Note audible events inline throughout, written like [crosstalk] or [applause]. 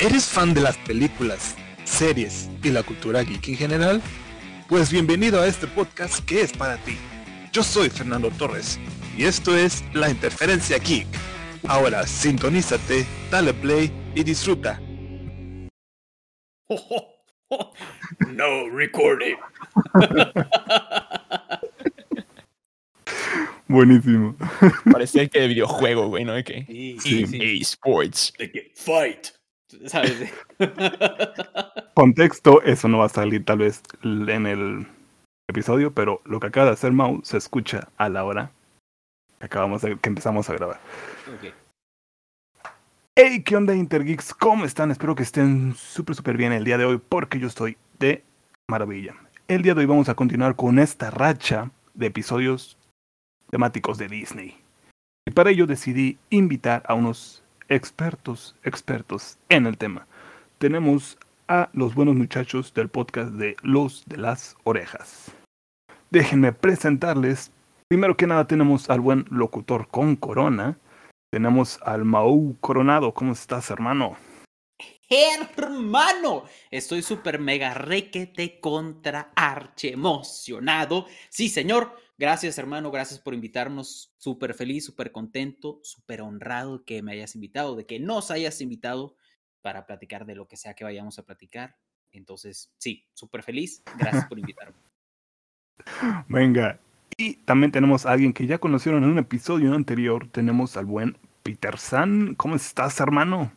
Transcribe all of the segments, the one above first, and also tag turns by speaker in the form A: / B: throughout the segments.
A: ¿Eres fan de las películas, series y la cultura geek en general? Pues bienvenido a este podcast que es para ti. Yo soy Fernando Torres y esto es La Interferencia Geek. Ahora sintonízate, dale play y disfruta. [laughs]
B: No recording. [laughs]
C: Buenísimo.
D: Parecía que de videojuego, güey, ¿no? De que
B: Sí,
C: Sí.
B: sí.
D: eSports.
B: De que fight. ¿Sabes? [laughs]
C: Contexto, eso no va a salir tal vez en el episodio, pero lo que acaba de hacer Mau se escucha a la hora que acabamos de, que empezamos a grabar.
B: Ok.
C: Hey, ¿qué onda Intergeeks? ¿Cómo están? Espero que estén súper súper bien el día de hoy porque yo estoy de maravilla. El día de hoy vamos a continuar con esta racha de episodios temáticos de Disney. Y para ello decidí invitar a unos expertos, expertos en el tema. Tenemos a los buenos muchachos del podcast de Los de las Orejas. Déjenme presentarles. Primero que nada tenemos al buen locutor con corona. Tenemos al Mau Coronado. ¿Cómo estás, hermano?
B: Hermano, estoy súper mega requete contra arche emocionado. Sí, señor. Gracias, hermano. Gracias por invitarnos. Súper feliz, súper contento, súper honrado que me hayas invitado, de que nos hayas invitado para platicar de lo que sea que vayamos a platicar. Entonces, sí, súper feliz. Gracias por [laughs] invitarme.
C: Venga. Y también tenemos a alguien que ya conocieron en un episodio anterior. Tenemos al buen Peter San. ¿Cómo estás, hermano?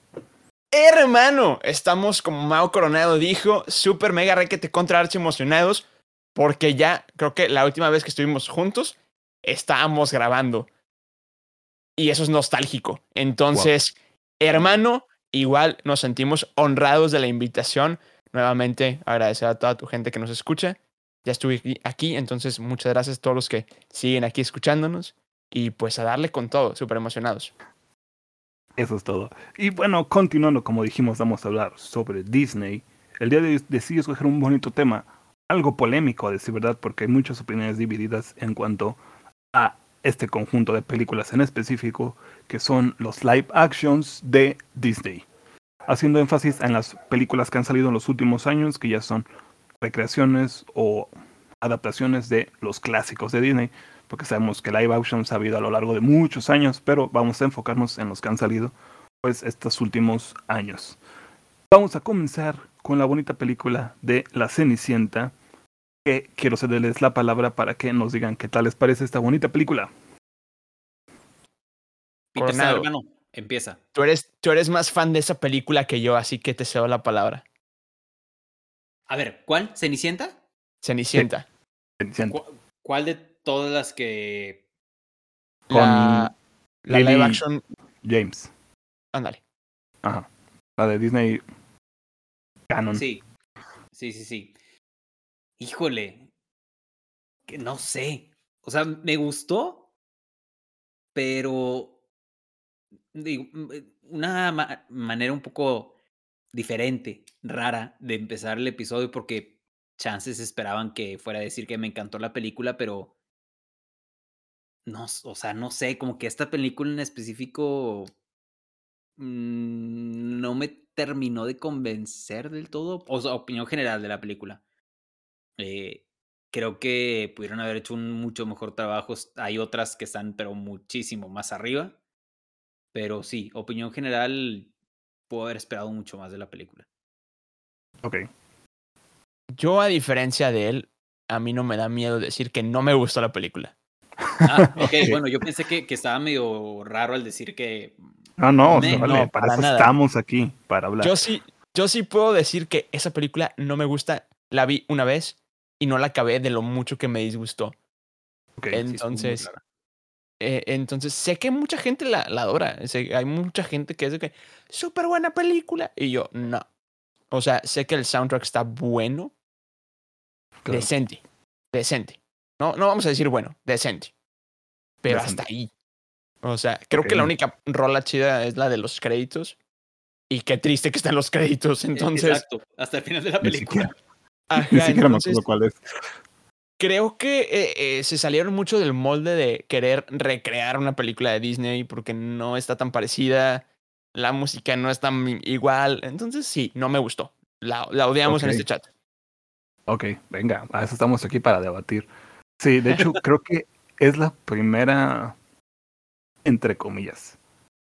D: Hermano, estamos como Mao Coronado dijo, super mega requete contra archi emocionados, porque ya creo que la última vez que estuvimos juntos estábamos grabando. Y eso es nostálgico. Entonces, hermano, igual nos sentimos honrados de la invitación. Nuevamente, agradecer a toda tu gente que nos escucha. Ya estuve aquí- aquí, entonces muchas gracias a todos los que siguen aquí escuchándonos. Y pues a darle con todo, súper emocionados.
C: Eso es todo. Y bueno, continuando, como dijimos, vamos a hablar sobre Disney. El día de hoy decidí escoger un bonito tema, algo polémico a decir verdad, porque hay muchas opiniones divididas en cuanto a este conjunto de películas en específico, que son los live actions de Disney. Haciendo énfasis en las películas que han salido en los últimos años, que ya son recreaciones o adaptaciones de los clásicos de Disney porque sabemos que live actions ha habido a lo largo de muchos años, pero vamos a enfocarnos en los que han salido pues estos últimos años. Vamos a comenzar con la bonita película de La Cenicienta, que quiero cederles la palabra para que nos digan qué tal les parece esta bonita película.
B: Peter San, hermano, empieza.
D: Tú eres, tú eres más fan de esa película que yo, así que te cedo la palabra.
B: A ver, ¿cuál? ¿Cenicienta?
D: Cenicienta.
C: Cenicienta.
B: ¿Cu- ¿Cuál de todas las que
C: Con
D: La, la
C: Lily
D: live action.
C: James.
D: Ándale.
C: Ajá. La de Disney Canon.
B: Sí, sí, sí, sí. Híjole, que no sé. O sea, me gustó, pero mm, eh, una ma- manera un poco diferente, rara de empezar el episodio porque chances esperaban que fuera a decir que me encantó la película, pero no, o sea, no sé, como que esta película en específico mm, no me terminó de convencer del todo, o sea, opinión general de la película. Eh, creo que pudieron haber hecho un mucho mejor trabajo. Hay otras que están, pero muchísimo más arriba. Pero sí, opinión general, puedo haber esperado mucho más de la película.
C: Ok.
D: Yo, a diferencia de él, a mí no me da miedo decir que no me gustó la película.
B: Ah, [laughs] ok,
C: Ok.
B: bueno, yo pensé que, que estaba medio raro al decir que.
C: No, no,
B: Me-
C: vale,
D: no,
C: para,
D: para
C: eso
D: nada.
C: estamos aquí, para hablar.
D: Yo sí, yo sí puedo decir que esa película no me gusta. La vi una vez y no la acabé de lo mucho que me disgustó. Entonces, eh, entonces sé que mucha gente la, la adora. sé- hay mucha gente que es de que súper buena película. Y yo, no. O sea, sé que el soundtrack está bueno,
C: Claro.
D: decente, decente. No, no vamos a decir bueno, decente. Pero
C: Decente.
D: hasta ahí. O sea, creo que la única rola chida es la de los créditos. Y qué triste que están los créditos.
B: E-
D: Entonces,
B: Exacto, hasta el final de la película.
D: Ajá,
C: ni siquiera me acuerdo cuál es.
D: creo que eh, eh, se salieron mucho del molde de querer recrear una película de Disney porque no está tan parecida, la música no es tan igual, entonces sí, no me gustó. La, la odiamos en este chat.
C: Ok, venga, a eso estamos aquí para debatir. Sí, de hecho, [laughs] creo que es la primera, entre comillas,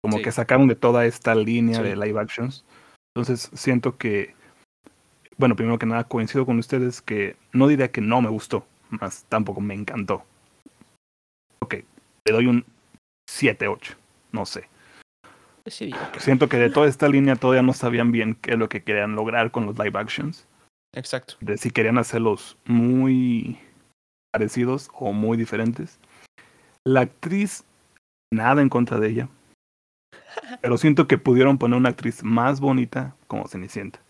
C: como
B: Sí.
C: que sacaron de toda esta línea
D: Sí.
C: de live actions. Entonces, siento que, bueno, primero que nada, coincido con ustedes que no diría que no me gustó, más tampoco me encantó. Ok, le doy un 7-8, no sé.
D: Sí,
C: Siento que de toda esta línea todavía no sabían bien qué es lo que querían lograr con los live actions.
D: exacto.
C: de si querían hacerlos muy parecidos o muy diferentes. La actriz, nada en contra de ella, [laughs] pero siento que pudieron poner una actriz más bonita como Cenicienta.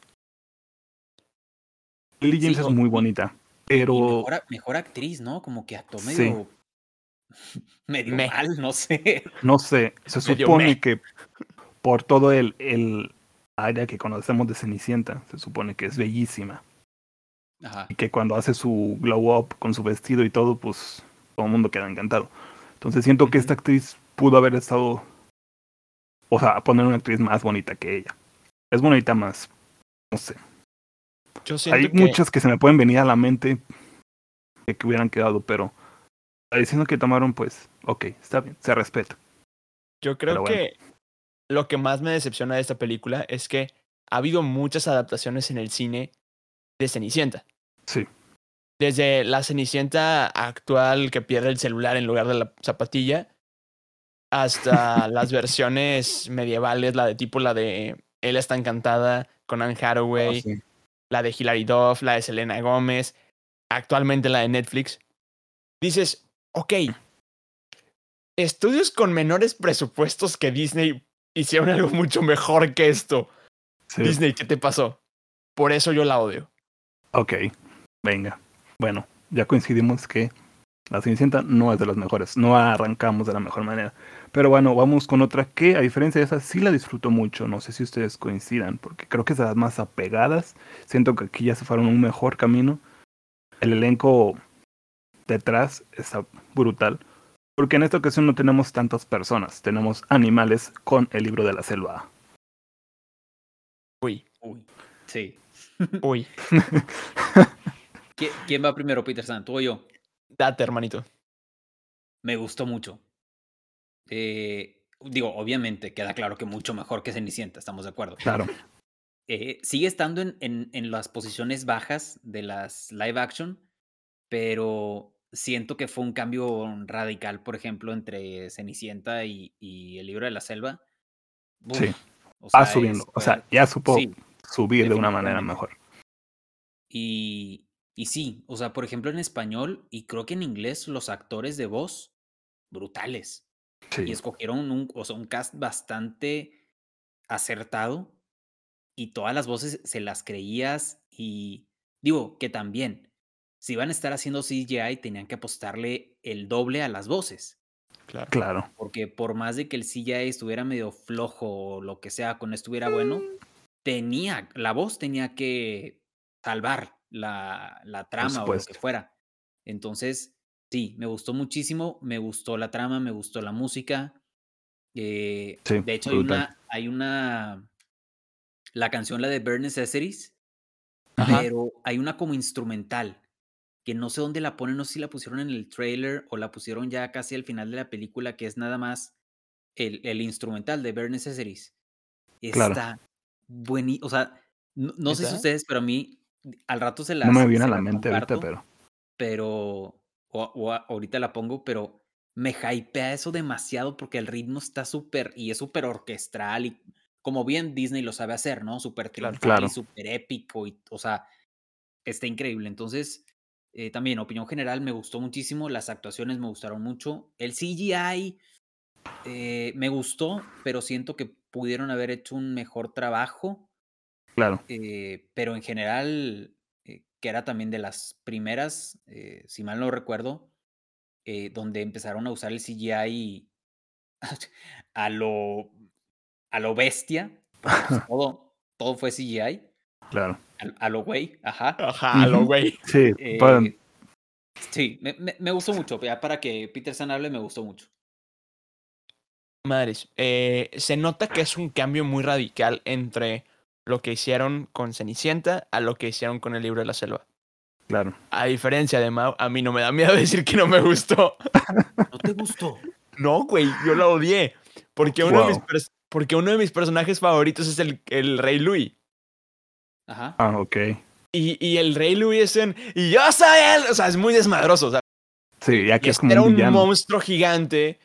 C: Lily
B: Sí,
C: James es
B: o-
C: muy bonita, pero
B: mejor, actriz, ¿no? Como que actuó
C: Sí.
B: medio. [laughs] medio
D: Meh.
B: mal, no sé.
C: no sé, se
D: Medio
C: supone que por todo el, el área que conocemos de Cenicienta, se supone que es bellísima.
B: Ajá.
C: y que cuando hace su glow up con su vestido y todo, pues todo el mundo queda encantado. Entonces siento que esta actriz pudo haber estado, o sea, poner una actriz más bonita que ella. Es bonita más, no sé.
D: Yo
C: Hay
D: que
C: muchas que se me pueden venir a la mente que, que hubieran quedado, pero diciendo que tomaron, pues, ok, está bien, se respeta.
D: Yo creo
C: bueno.
D: que lo que más me decepciona de esta película es que ha habido muchas adaptaciones en el cine de Cenicienta.
C: Sí,
D: Desde la Cenicienta actual que pierde el celular en lugar de la zapatilla, hasta [laughs] las versiones medievales, la de tipo la de Él está encantada con Anne Hathaway,
C: Ah, sí.
D: La de Hilary Duff, la de Selena Gómez, actualmente la de Netflix. Dices, ok, estudios con menores presupuestos que Disney hicieron algo mucho mejor que esto.
C: sí.
D: Disney, ¿qué te pasó? Por eso yo la odio.
C: Ok, venga. Bueno, ya coincidimos que la Cenicienta no es de las mejores, no arrancamos de la mejor manera. Pero bueno, vamos con otra que a diferencia de esa sí la disfruto mucho, no sé si ustedes coincidan, porque creo que es de las más apegadas, siento que aquí ya se fueron un mejor camino. El elenco detrás está brutal, porque en esta ocasión no tenemos tantas personas, tenemos animales con el libro de la selva.
D: Uy,
B: Uy. Sí.
D: uy, [laughs]
B: ¿Qui- ¿Quién va primero, Peter San? ¿Tú o yo?
D: Date, hermanito.
B: Me gustó mucho. Eh, digo, obviamente, queda claro que mucho mejor que Cenicienta, estamos de acuerdo.
C: Claro, [laughs]
B: Eh, sigue estando en, en, en las posiciones bajas de las live action, pero siento que fue un cambio radical, por ejemplo, entre Cenicienta y, y el libro de la selva. Uf,
C: Sí,
B: o
C: va subiendo,
B: es-
C: o sea, ya supo
B: sí,
C: subir de una manera mejor.
B: Y, y sí, o sea, por ejemplo, en español y creo que en inglés, los actores de voz, brutales.
C: Sí,
B: Y escogieron un, o sea, un cast bastante acertado y todas las voces se las creías y digo que también, si iban a estar haciendo CGI, tenían que apostarle el doble a las voces.
D: Claro.
C: claro.
B: Porque por más de que el CGI estuviera medio flojo o lo que sea, con estuviera bueno, tenía, la voz tenía que salvar la, la trama o lo que fuera. Entonces, sí, me gustó muchísimo, me gustó la trama, me gustó la música. eh,
C: Sí,
B: de hecho, hay una, hay una, la canción, la de Burn Necessities,
D: Ajá.
B: pero hay una como instrumental que no sé dónde la ponen, no sé si la pusieron en el trailer o la pusieron ya casi al final de la película, que es nada más el, el instrumental de Bare Necessities.
C: Claro.
B: Está buenísimo. O sea, no, no sé si ustedes, pero a mí al rato se las
C: No me viene a la mente ahorita, pero
B: pero o, ahorita la pongo, pero me hypea eso demasiado porque el ritmo está súper y es súper orquestral y como bien Disney lo sabe hacer, ¿no? Súper triunfal
C: Claro.
B: y súper épico y, o sea, está increíble. Entonces, eh, también, opinión general, me gustó muchísimo, las actuaciones me gustaron mucho, el CGI eh, me gustó, pero siento que pudieron haber hecho un mejor trabajo
C: claro.
B: eh, pero en general, eh, que era también de las primeras, eh, si mal no recuerdo, eh, donde empezaron a usar el CGI [laughs] a lo, a lo bestia, pues, [laughs] todo, todo fue CGI,
C: Claro.
B: a, a lo güey, ajá.
D: Ajá, lo
C: Ujú.
D: güey.
C: Sí,
B: Eh,
C: pueden-
B: Sí, me, me, me gustó mucho. Ya para que Peterson hable, me gustó mucho.
D: Madres, eh, se nota que es un cambio muy radical entre lo que hicieron con Cenicienta a lo que hicieron con el libro de la selva.
C: Claro.
D: A diferencia de Mao, a mí no me da miedo [laughs] decir que no me gustó.
B: ¿No te gustó?
D: No, güey, yo la odié. Porque uno, de, mis
C: Wow.
D: pers- porque uno de mis personajes favoritos es el, el Rey Louis.
B: Ajá.
C: Ah, ok.
D: Y, y el Rey Louis es un. Y yo soy él. O sea, es muy desmadroso.
C: Sí, ya
D: y
C: que es como
D: era
C: un
D: monstruo gigante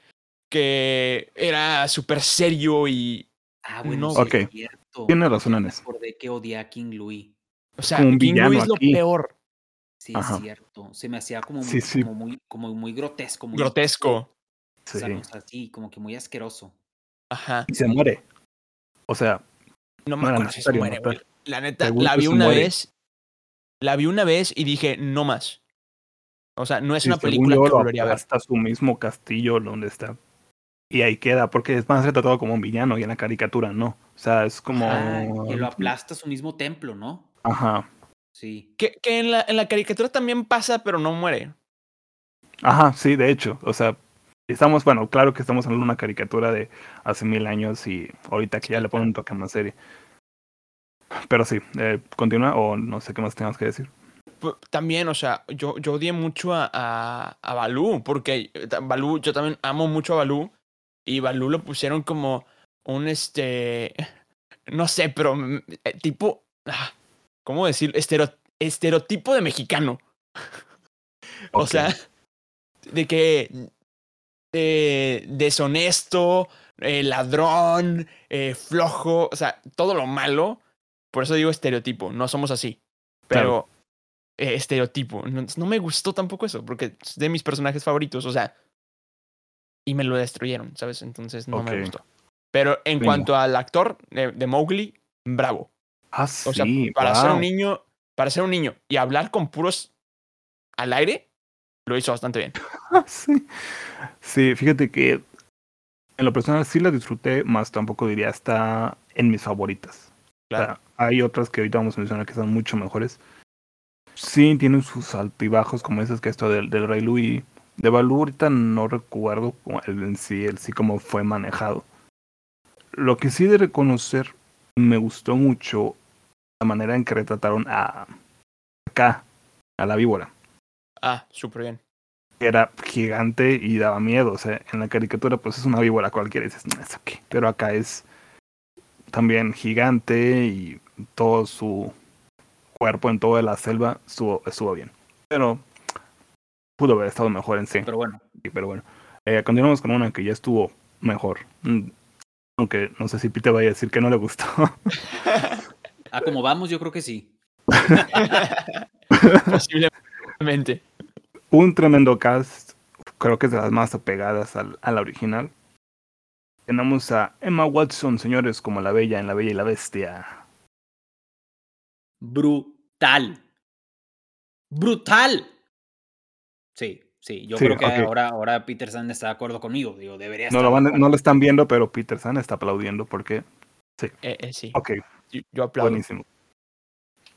D: que era súper serio y.
B: Ah, bueno,
D: No,
B: sí
C: ok.
B: es
C: Tiene razón en
B: acordé que odié a King Louis.
D: O sea,
C: un
D: King Louis es lo
C: aquí.
D: peor.
B: Sí,
C: Ajá.
B: es cierto. Se me hacía como,
C: Sí,
B: muy,
C: sí.
B: como muy, como muy grotesco. Muy
D: Grotesco.
B: O sea,
C: Sí.
B: o sea, sí, como que muy asqueroso.
D: Ajá.
C: Y se muere. O sea,
D: No me acuerdo si se muere,
C: matar.
D: La neta, la vi una
C: muere.
D: vez. La vi una vez y dije, no más. O sea, no es
C: sí,
D: una película que volvería a ver.
C: hasta su mismo castillo donde está. Y ahí queda, porque es más retratado como un villano y en la caricatura no. O sea, es como.
B: Ah, que lo aplasta a su mismo templo, ¿no?
C: Ajá.
B: Sí.
D: Que, que en, la, en la caricatura también pasa, pero no muere.
C: Ajá, sí, de hecho. O sea, estamos, bueno, claro que estamos hablando de una caricatura de hace mil años y ahorita que ya le ponen un toque más serie. Pero sí, eh, continúa o no sé qué más tengas que decir.
D: También, o sea, yo, yo odié mucho a, a, a Balú, porque eh, Balú, yo también amo mucho a Balú, y Balú lo pusieron como un, este, [laughs] no sé, pero mm, eh, tipo, ah, ¿cómo decir? Estero- estereotipo de mexicano. [laughs] O sea, de que eh, deshonesto, eh, ladrón, eh, flojo, o sea, todo lo malo. Por eso digo estereotipo, no somos así. Pero
C: Claro.
D: estereotipo. No, no me gustó tampoco eso, porque es de mis personajes favoritos, o sea. Y me lo destruyeron, ¿sabes? Entonces no me gustó. Pero en cuanto al actor de, de Mowgli, bravo.
C: Ah,
D: O sea,
C: sí,
D: para ser un niño, para ser un niño y hablar con puros al aire, lo hizo bastante bien. [laughs]
C: sí. Sí, fíjate que en lo personal sí la disfruté, más tampoco diría está en mis favoritas. O sea,
D: Claro.
C: hay otras que ahorita vamos a mencionar que son mucho mejores. Sí, tienen sus altibajos, como dices que esto del, del Rey Louis. De Balú ahorita no recuerdo como el, en sí, el sí cómo fue manejado. Lo que sí de reconocer, me gustó mucho la manera en que retrataron a acá, a la víbora.
D: Ah, súper bien.
C: era gigante y daba miedo. O sea, en la caricatura, pues es una víbora cualquiera y dices, no, es ok. Pero acá es también gigante y todo su cuerpo en toda la selva estuvo, estuvo bien. Pero pudo haber estado mejor en sí.
B: Pero bueno,
C: Sí, Pero bueno, eh, continuamos con una que ya estuvo mejor. Mm, Aunque no sé si Pete vaya a decir que no le gustó. [laughs]
B: a como vamos, yo creo que sí. [laughs]
D: Posiblemente.
C: Un tremendo cast. Creo que es de las más apegadas al, a la original. Tenemos a Emma Watson, señores, como la Bella en La Bella y la Bestia.
B: Brutal. Brutal. Sí, sí. Yo
C: Sí,
B: creo que ahora, ahora Peter Sand está de acuerdo conmigo. Digo, debería
C: No
B: estar.
C: lo,
B: de
C: van, no lo están viendo, pero Peter San está aplaudiendo porque.
D: Eh, eh, sí,
C: Ok,
D: yo, yo aplaudo.
C: buenísimo.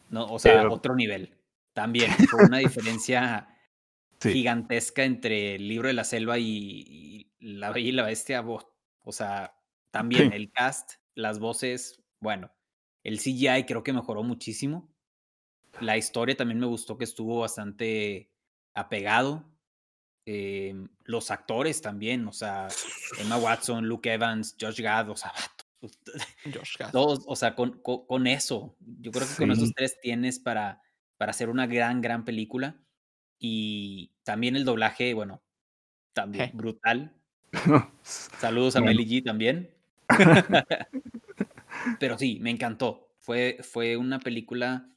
B: No, o sea,
C: Pero-
B: otro nivel. También, fue una diferencia [laughs]
C: Sí.
B: gigantesca entre el libro de la selva y, y La Bella y la Bestia. bo- O sea, también
C: Sí.
B: el cast, las voces, bueno, el CGI creo que mejoró muchísimo. La historia también me gustó que estuvo bastante apegado. Em, los actores también, o sea, Emma Watson, Luke Evans, Josh Gad, o sea, [laughs]
D: Josh Gad.
B: todos, o sea, con, con, con eso, yo creo que con esos
C: Sí.
B: tres tienes para, para hacer una gran, gran película. Y también el doblaje, bueno, también brutal. [laughs] Saludos a
C: Bueno.
B: Meli G también. [laughs] Pero sí, me encantó. Fue, fue una película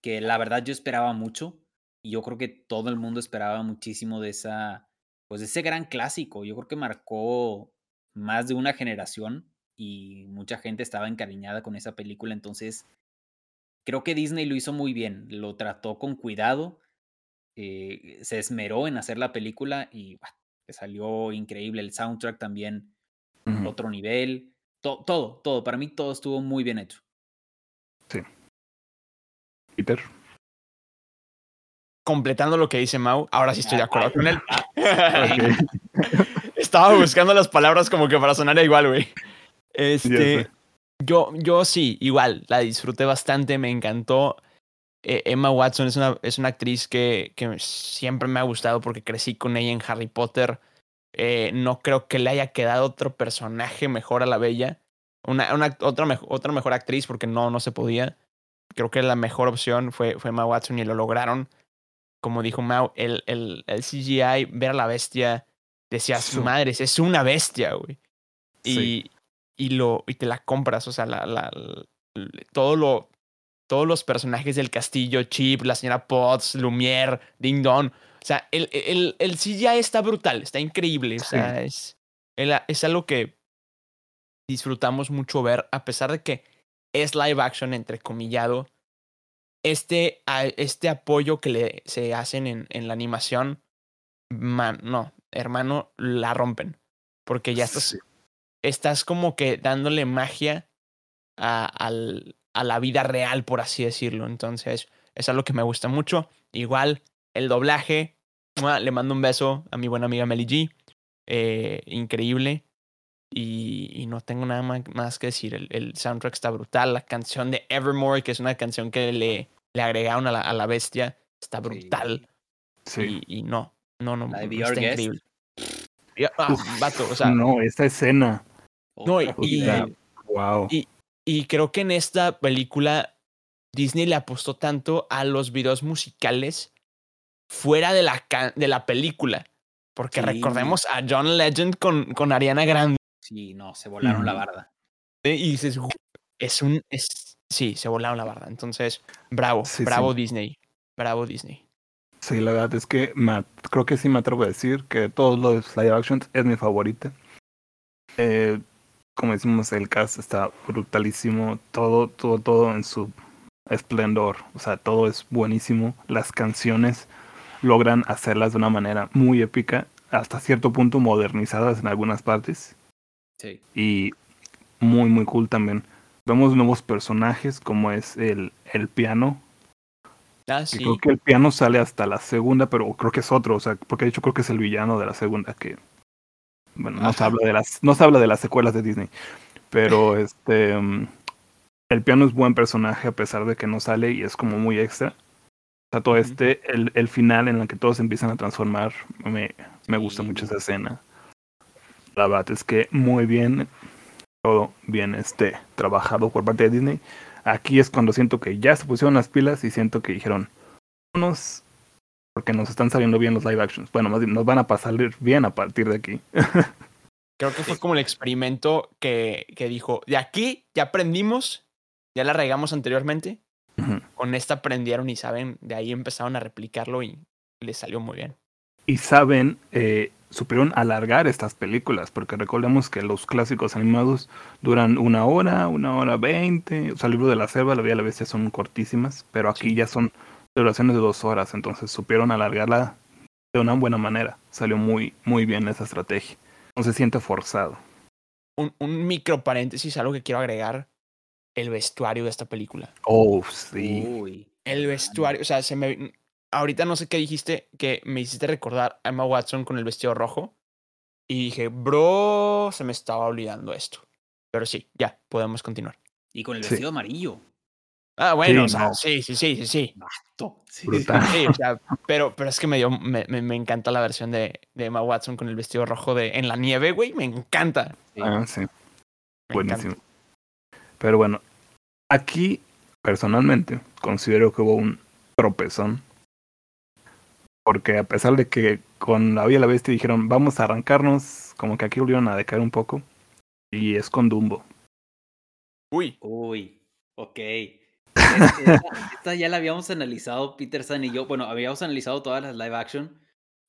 B: que la verdad yo esperaba mucho. Y yo creo que todo el mundo esperaba muchísimo de esa, pues de ese gran clásico. Yo creo que marcó más de una generación y mucha gente estaba encariñada con esa película. Entonces, creo que Disney lo hizo muy bien. Lo trató con cuidado. eh, se esmeró en hacer la película y bah, salió increíble. El soundtrack también otro nivel. To- todo, todo. Para mí todo estuvo muy bien hecho.
C: Peter.
D: Completando lo que dice Mau, ahora sí estoy de acuerdo con él. [laughs] [laughs] Estaba buscando las palabras como que para sonar igual, güey. Este, yo, yo sí, igual, la disfruté bastante, me encantó. Eh, Emma Watson es una, es una actriz que, que siempre me ha gustado porque crecí con ella en Harry Potter. Eh, no creo que le haya quedado otro personaje mejor a la bella. Una, una- otra, otra mejor actriz porque no, no se podía. Creo que la mejor opción fue, fue Emma Watson y lo lograron. Como dijo Mau, el, el, el CGI, ver a la bestia, decías,
C: Su-
D: madres, es una bestia, güey. Y,
C: Sí.
D: y, lo, y te la compras, o sea, la, la, todo lo, todos los personajes del castillo, Chip, la señora Potts, Lumière, Ding Dong. O sea, el, el, el CGI está brutal, está increíble. O
C: Sí.
D: sea, es, el- es algo que disfrutamos mucho ver, a pesar de que es live action, entrecomillado. Este, a- este apoyo que le se hacen en, en la animación, man, no, hermano, la rompen. Porque ya estás,
C: Sí.
D: estás como que dándole magia a, al- a la vida real, por así decirlo. Entonces, es algo que me gusta mucho. Igual, el doblaje, le mando un beso a mi buena amiga Melly G. eh, increíble. Y, y no tengo nada más que decir. El, el soundtrack está brutal. La canción de Evermore, que es una canción que le, le agregaron a la, a la bestia, está brutal.
C: Sí.
D: Y, y no, no, no,
B: La de
D: está
B: Guest.
D: increíble. Y- ah, vato, o sea,
C: no, esta escena.
D: No, y-.
C: Wow.
D: Y- Y creo que en esta película Disney le apostó tanto a los videos musicales fuera de la, de la película. Porque
B: Sí.
D: recordemos a John Legend con, con Ariana Grande.
B: Sí, no, se volaron la barda.
D: Y dices, "Gu- es un. Es, sí, se volaron la barra. Entonces, bravo,
C: Sí,
D: bravo
C: sí.
D: Disney. Bravo Disney.
C: Sí, la verdad es que me creo que sí me atrevo a decir que todos los live actions es mi favorita. Eh, como decimos, el cast está brutalísimo, todo, todo, todo en su esplendor, o sea, todo es buenísimo. Las canciones logran hacerlas de una manera muy épica, hasta cierto punto modernizadas en algunas partes
B: Sí.
C: y muy, muy cool también. Vemos nuevos personajes como es el, el piano,
D: Ah, sí.
C: creo que el piano sale hasta la segunda, pero creo que es otro, o sea, porque de hecho creo que es el villano de la segunda que bueno, no se habla de las no se habla de las secuelas de Disney, pero [laughs] este mm, el piano es buen personaje a pesar de que no sale y es como muy extra. O sea, todo este el, el final en el que todos empiezan a transformar me me gusta
B: Sí.
C: mucho esa escena. La verdad es que muy bien todo bien este trabajado por parte de Disney. Aquí es cuando siento que ya se pusieron las pilas y siento que dijeron, vámonos, porque nos están saliendo bien los live actions. Bueno, más bien, nos van a pasar bien a partir de aquí. [laughs]
D: Creo que fue como el experimento que, que dijo: de aquí ya aprendimos, ya la regamos anteriormente. Con esta aprendieron y saben, de ahí empezaron a replicarlo y les salió muy bien.
C: y saben, eh, supieron alargar estas películas, porque recordemos que los clásicos animados duran una hora, una hora veinte. O sea, el libro de la selva, la Bella y la Bestia son cortísimas, pero aquí
D: Sí.
C: ya son duraciones de dos horas, entonces supieron alargarla de una buena manera. Salió muy, muy bien esa estrategia. No se siente forzado.
D: Un, un micro paréntesis, algo que quiero agregar: el vestuario de esta película.
C: Oh, sí.
B: Uy.
D: El vestuario, o sea, se me. Ahorita no sé qué dijiste, que me hiciste recordar a Emma Watson con el vestido rojo. Y dije, bro, se me estaba olvidando esto. Pero sí, ya, podemos continuar.
B: Y con el
C: Sí.
B: vestido amarillo.
D: Ah, bueno,
C: Sí,
D: o sea,
C: no.
D: sí, sí, sí, sí, sí.
B: Sí.
C: Brutal.
D: Sí, o sea, pero, pero es que me dio, me, me, me encanta la versión de, de Emma Watson con el vestido rojo de en la nieve, güey. Me encanta.
B: Sí.
C: Ah, sí.
D: me
C: Buenísimo.
D: encanta.
C: Pero bueno, aquí personalmente considero que hubo un tropezón. Porque a pesar de que con la Bella y la Bestia dijeron vamos a arrancarnos, como que aquí volvieron a decaer un poco. Y es con Dumbo.
D: Uy,
B: Uy, ok. Es- Esta, [laughs] esta ya la habíamos analizado Peterson y yo. Bueno, habíamos analizado todas las live action,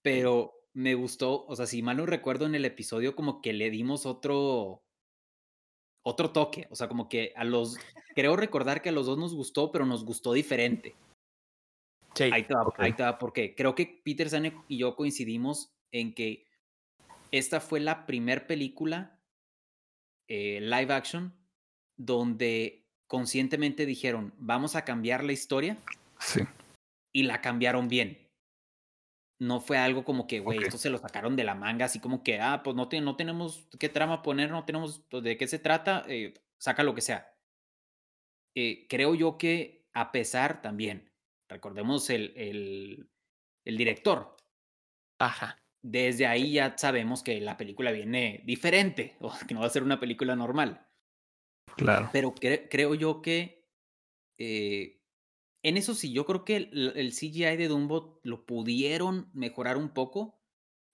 B: pero me gustó, o sea, si mal no recuerdo en el episodio, como que le dimos otro, otro toque. O sea, como que a los, creo recordar que a los dos nos gustó, pero nos gustó diferente.
D: Sí.
B: Ahí te va,
C: ok.
B: ahí te va, porque creo que Peter Sane y yo coincidimos en que esta fue la primer película eh, live action donde conscientemente dijeron, vamos a cambiar la historia
C: Sí.
B: y la cambiaron bien. no fue algo como que, güey,
C: Ok.
B: esto se lo sacaron de la manga, así como que, ah, pues no, te- no tenemos qué trama poner, no tenemos pues, de qué se trata, eh, saca lo que sea. Eh, creo yo que a pesar también, recordemos el, el, el director,
D: Ajá.
B: desde ahí ya sabemos que la película viene diferente, [laughs] o que no va a ser una película normal.
C: Claro.
B: Pero cre- creo yo que eh, en eso sí, yo creo que el, el CGI de Dumbo lo pudieron mejorar un poco,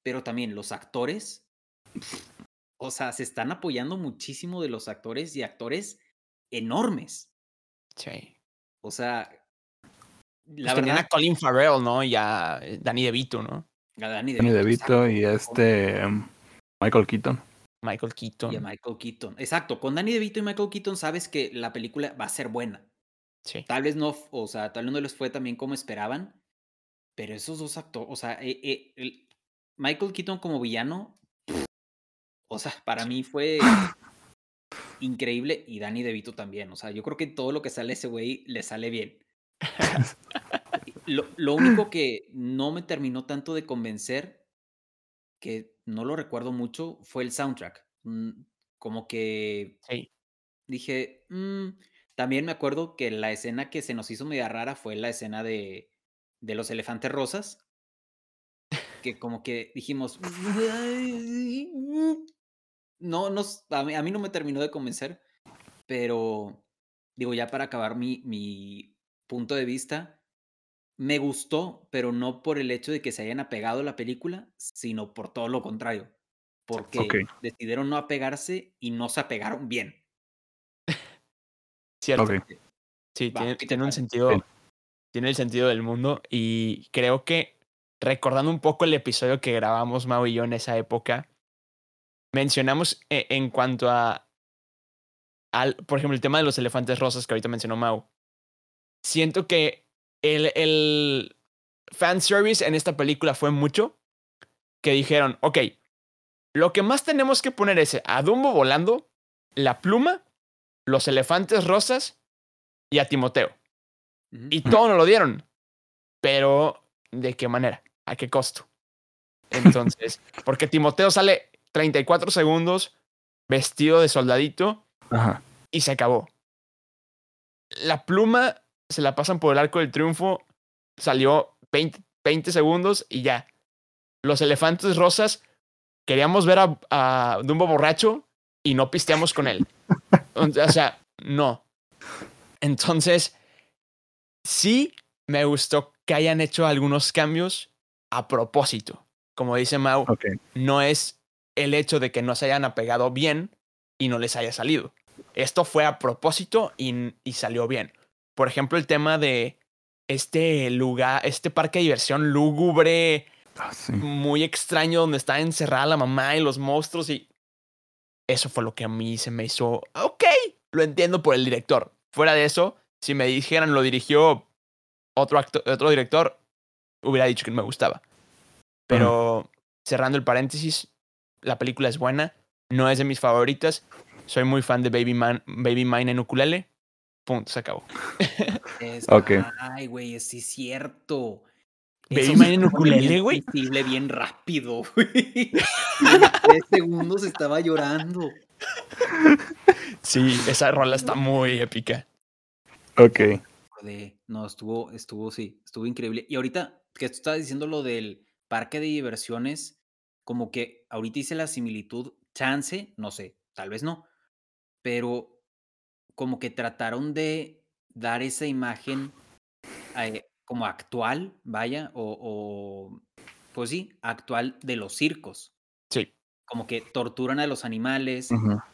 B: pero también los actores, o sea, se están apoyando muchísimo de los actores y actores enormes.
D: Sí.
B: O sea,
D: Pues
B: la
D: tenían
B: verdad,
D: a Colin Farrell, ¿no? Y a eh, Danny DeVito, ¿no?
B: a Danny
C: Danny
B: DeVito,
C: DeVito
B: exacto,
C: y este em, Michael Keaton.
D: Michael Keaton.
B: y a Michael Keaton. Exacto, con Danny DeVito y Michael Keaton sabes que la película va a ser buena.
D: Sí.
B: Tal vez no, o sea, tal vez no les fue también como esperaban, pero esos dos actores, o sea, eh, eh, el- Michael Keaton como villano, o sea, para mí fue increíble y Danny DeVito también, o sea, yo creo que todo lo que sale ese güey le sale bien. [laughs] Lo, lo único que no me terminó tanto de convencer, que no lo recuerdo mucho, fue el soundtrack. Mm, Como que
D: Sí.
B: dije, "Mm", también me acuerdo que la escena que se nos hizo media rara fue la escena de, de los elefantes rosas, que como que dijimos, "Ay, mm". no, nos, a, mí, a mí no me terminó de convencer, pero digo, ya para acabar mi, mi punto de vista, me gustó, pero no por el hecho de que se hayan apegado a la película, sino por todo lo contrario, porque decidieron no apegarse y no se apegaron bien.
D: Cierto. Sí,
B: Va,
D: tiene,
B: ¿qué te
D: tiene un sentido.
C: Bien.
D: Tiene el sentido del mundo. Y creo que recordando un poco el episodio que grabamos Mau y yo en esa época, mencionamos e- en cuanto a. Al, por ejemplo, el tema de los elefantes rosas que ahorita mencionó Mau. Siento que el, el fanservice en esta película fue mucho. Que dijeron, ok, lo que más tenemos que poner es a Dumbo volando, la pluma, los elefantes rosas y a Timoteo. Y todo nos lo dieron. Pero, ¿de qué manera? ¿A qué costo? Entonces, [laughs] porque Timoteo sale 34 segundos vestido de soldadito
C: Ajá.
D: y se acabó. La pluma se la pasan por el arco del triunfo, salió 20, 20 segundos y ya. Los elefantes rosas, queríamos ver a, a Dumbo borracho y no pisteamos con él. [laughs] O sea, no. Entonces, sí me gustó que hayan hecho algunos cambios a propósito. Como dice Mau, no es el hecho de que no se hayan apegado bien y no les haya salido. Esto fue a propósito y, y salió bien. Por ejemplo, el tema de este lugar, este parque de diversión lúgubre,
C: Ah, sí.
D: muy extraño, donde está encerrada la mamá y los monstruos y... Eso fue lo que a mí se me hizo... Ok, lo entiendo por el director. Fuera de eso, si me dijeran lo dirigió otro, acto- otro director, hubiera dicho que no me gustaba. Pero cerrando el paréntesis, la película es buena, no es de mis favoritas. Soy muy fan de Baby, Man, Baby Mine en ukulele. Punto, se acabó. [laughs]
B: Es-
C: Ok.
B: Ay, güey, sí es cierto.
D: Baby
B: Eso
D: Mine
B: se
D: en ukulele,
B: bien
D: güey.
B: sensible, bien rápido, [laughs] güey. Tres segundos estaba llorando.
D: Sí, esa rola está muy épica.
C: Ok.
B: De, no, estuvo, estuvo, sí, estuvo increíble. Y ahorita que tú estabas diciendo lo del parque de diversiones, como que ahorita hice la similitud, chance, no sé, tal vez no, pero como que trataron de dar esa imagen eh, como actual, vaya, o, o, pues sí, actual de los circos.
D: Sí.
B: Como que torturan a los animales,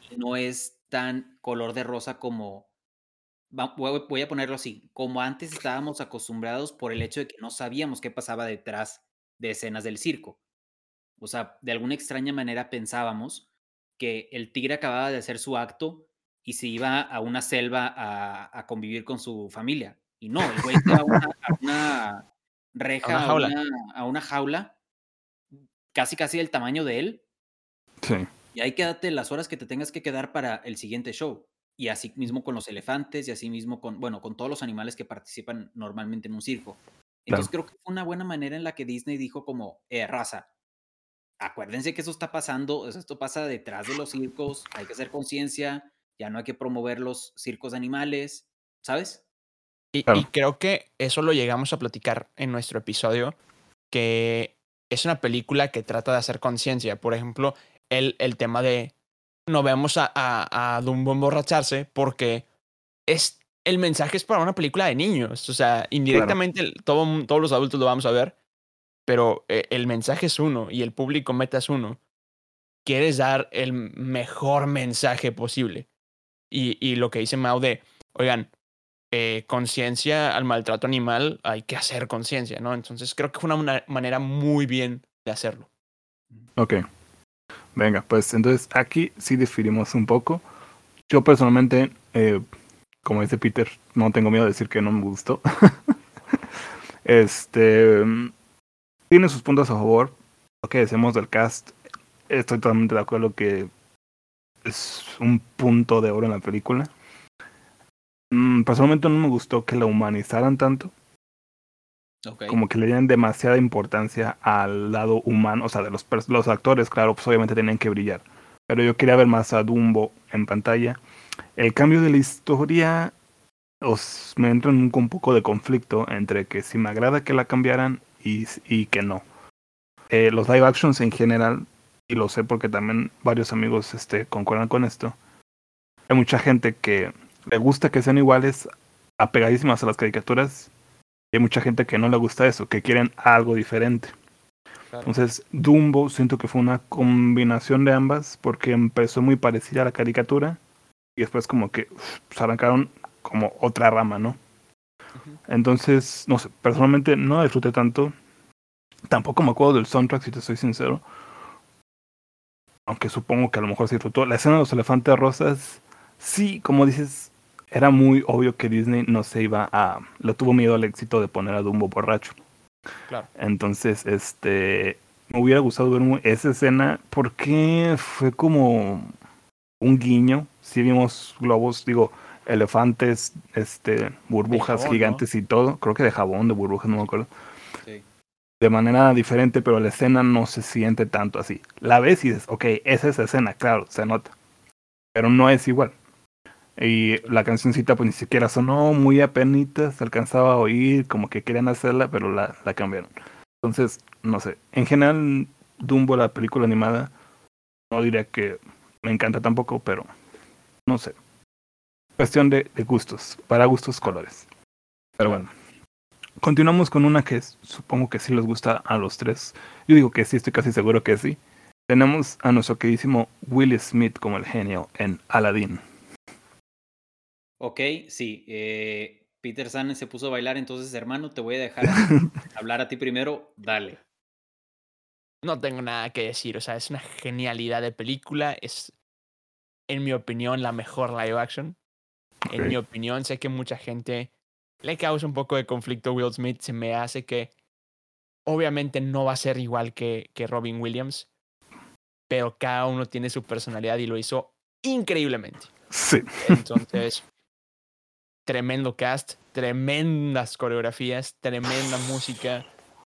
B: y no es tan color de rosa como, voy a ponerlo así, como antes estábamos acostumbrados por el hecho de que no sabíamos qué pasaba detrás de escenas del circo. O sea, de alguna extraña manera pensábamos que el tigre acababa de hacer su acto y se iba a una selva a, a convivir con su familia. Y no, el güey va a una, a una reja, a una- a una jaula, casi casi del tamaño de él,
C: Sí.
B: y ahí quédate las horas que te tengas que quedar para el siguiente show. Y así mismo con los elefantes y así mismo con, bueno, con todos los animales que participan normalmente en un circo. Entonces creo que fue una buena manera en la que Disney dijo como, eh, raza, acuérdense que eso está pasando, esto pasa detrás de los circos, hay que hacer conciencia, ya no hay que promover los circos de animales, ¿sabes?
D: Y,
C: Claro.
D: y creo que eso lo llegamos a platicar en nuestro episodio, que es una película que trata de hacer conciencia. Por ejemplo, el, el tema de no vemos a, a, a Dumbo emborracharse porque es, el mensaje es para una película de niños. O sea, indirectamente todo todos los adultos lo vamos a ver, pero eh, el mensaje es uno y el público meta es uno. Quieres dar el mejor mensaje posible. Y, lo que dice Mao de, oigan, eh, conciencia al maltrato animal, hay que hacer conciencia, ¿no? Entonces creo que fue una manera muy bien de hacerlo.
C: Ok. Venga, pues entonces aquí sí diferimos un poco. Yo personalmente, eh, como dice Peter, no tengo miedo de decir que no me gustó. [laughs] este mm, tiene sus puntos a favor. Lo que decimos del cast, estoy totalmente de acuerdo que es un punto de oro en la película. Mm, personalmente no me gustó que la humanizaran tanto como que le dieron demasiada importancia al lado humano, o sea, de los, los actores, claro, pues obviamente tenían que brillar. Pero yo quería ver más a Dumbo en pantalla. El cambio de la historia os, me entra en un, poco de conflicto entre que si me agrada que la cambiaran y, y que no. Eh, los live actions en general, y lo sé porque también varios amigos este, concuerdan con esto, hay mucha gente que le gusta que sean iguales, apegadísimas a las caricaturas, y hay mucha gente que no le gusta eso, que quieren algo diferente. Entonces, Dumbo siento que fue una combinación de ambas, porque empezó muy parecida a la caricatura, y después como que uf, se arrancaron como otra rama, ¿no? Entonces, no sé, personalmente no disfruté tanto. Tampoco me acuerdo del soundtrack, si te soy sincero. Aunque supongo que a lo mejor se disfrutó. La escena de los elefantes rosas, sí, como dices, era muy obvio que Disney no se iba a. Le tuvo miedo al éxito de poner a Dumbo borracho.
D: Claro.
C: Entonces, este. Me hubiera gustado ver esa escena porque fue como un guiño. Si vimos globos, digo, elefantes, este, burbujas
D: jabón, ¿no?
C: gigantes y todo. Creo que de jabón, de burbujas, no me acuerdo. De manera diferente, pero la escena no se siente tanto así. La ves y dices, ok, es esa escena, claro, se nota. Pero no es igual. Y la cancioncita pues ni siquiera sonó muy apenitas, se alcanzaba a oír, como que querían hacerla, pero la, la cambiaron. Entonces, no sé. En general, Dumbo, la película animada, no diría que me encanta tampoco, pero no sé. Cuestión de, de gustos, para gustos colores. Pero bueno. Continuamos con una que supongo que sí les gusta a los tres. Yo digo que sí, estoy casi seguro que sí. Tenemos a nuestro queridísimo Will Smith como el genio en Aladdin.
B: Ok, sí. eh, Peter San se puso a bailar, entonces, hermano, te voy a dejar [laughs] hablar a ti primero. Dale.
D: No tengo nada que decir, o sea, es una genialidad de película, es, en mi opinión, la mejor live action. En mi opinión, sé que mucha gente le causa un poco de conflicto a Will Smith, se me hace que obviamente no va a ser igual que, que Robin Williams, pero cada uno tiene su personalidad y lo hizo increíblemente.
C: Sí.
D: Entonces, tremendo cast, tremendas coreografías, tremenda música,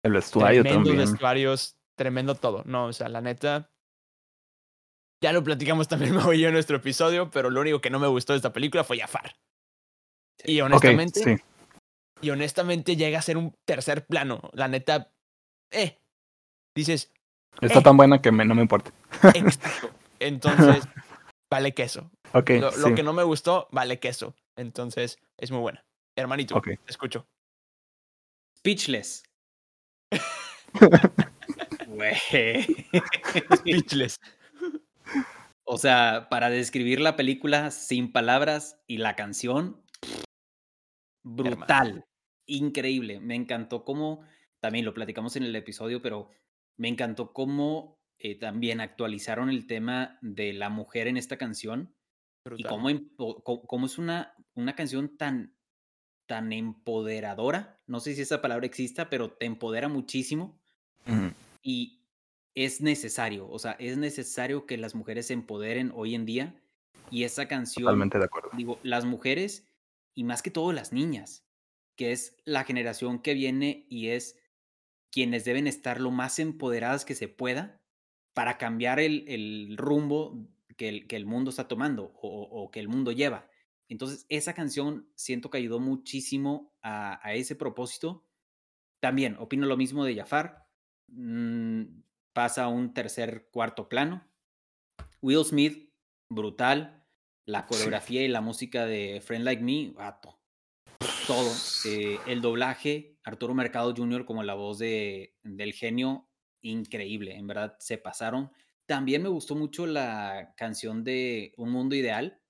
C: El vestuario
D: tremendos
C: también.
D: vestuarios, tremendo todo. No, o sea, la neta. Ya lo platicamos también [laughs] Mau y yo en nuestro episodio, pero lo único que no me gustó de esta película fue Jafar. Y honestamente,
C: sí.
D: Y honestamente llega a ser un tercer plano. La neta, eh. Dices,
C: Está
D: eh.
C: tan buena que me- no me importa.
D: exacto. Entonces, [laughs] vale queso.
C: Ok,
D: Lo, que no me gustó, vale queso. Entonces, es muy buena. Hermanito,
C: Ok.
D: te escucho.
B: Speechless. [laughs]
D: Speechless.
B: O sea, para describir la película sin palabras y la canción, brutal, increíble. Me encantó cómo, también lo platicamos en el episodio, pero me encantó cómo eh, también actualizaron el tema de la mujer en esta canción y cómo, es una, una canción tan, tan empoderadora. No sé si esa palabra exista, pero te empodera muchísimo y es necesario, o sea, es necesario que las mujeres se empoderen hoy en día y esa canción,
C: Totalmente de acuerdo.
B: digo, las mujeres y más que todo las niñas, que es la generación que viene y es quienes deben estar lo más empoderadas que se pueda para cambiar el, el rumbo que el, que el, mundo está tomando o, o, que el mundo lleva. Entonces, esa canción siento que ayudó muchísimo a, a ese propósito. También opino lo mismo de Jafar. Mm, pasa a un tercer, cuarto plano. Will Smith, brutal. La coreografía sí. y la música de Friend Like Me, vato. Todo. Eh, el doblaje, Arturo Mercado Jr. como la voz de, del genio, increíble. En verdad, se pasaron. También me gustó mucho la canción de Un Mundo Ideal.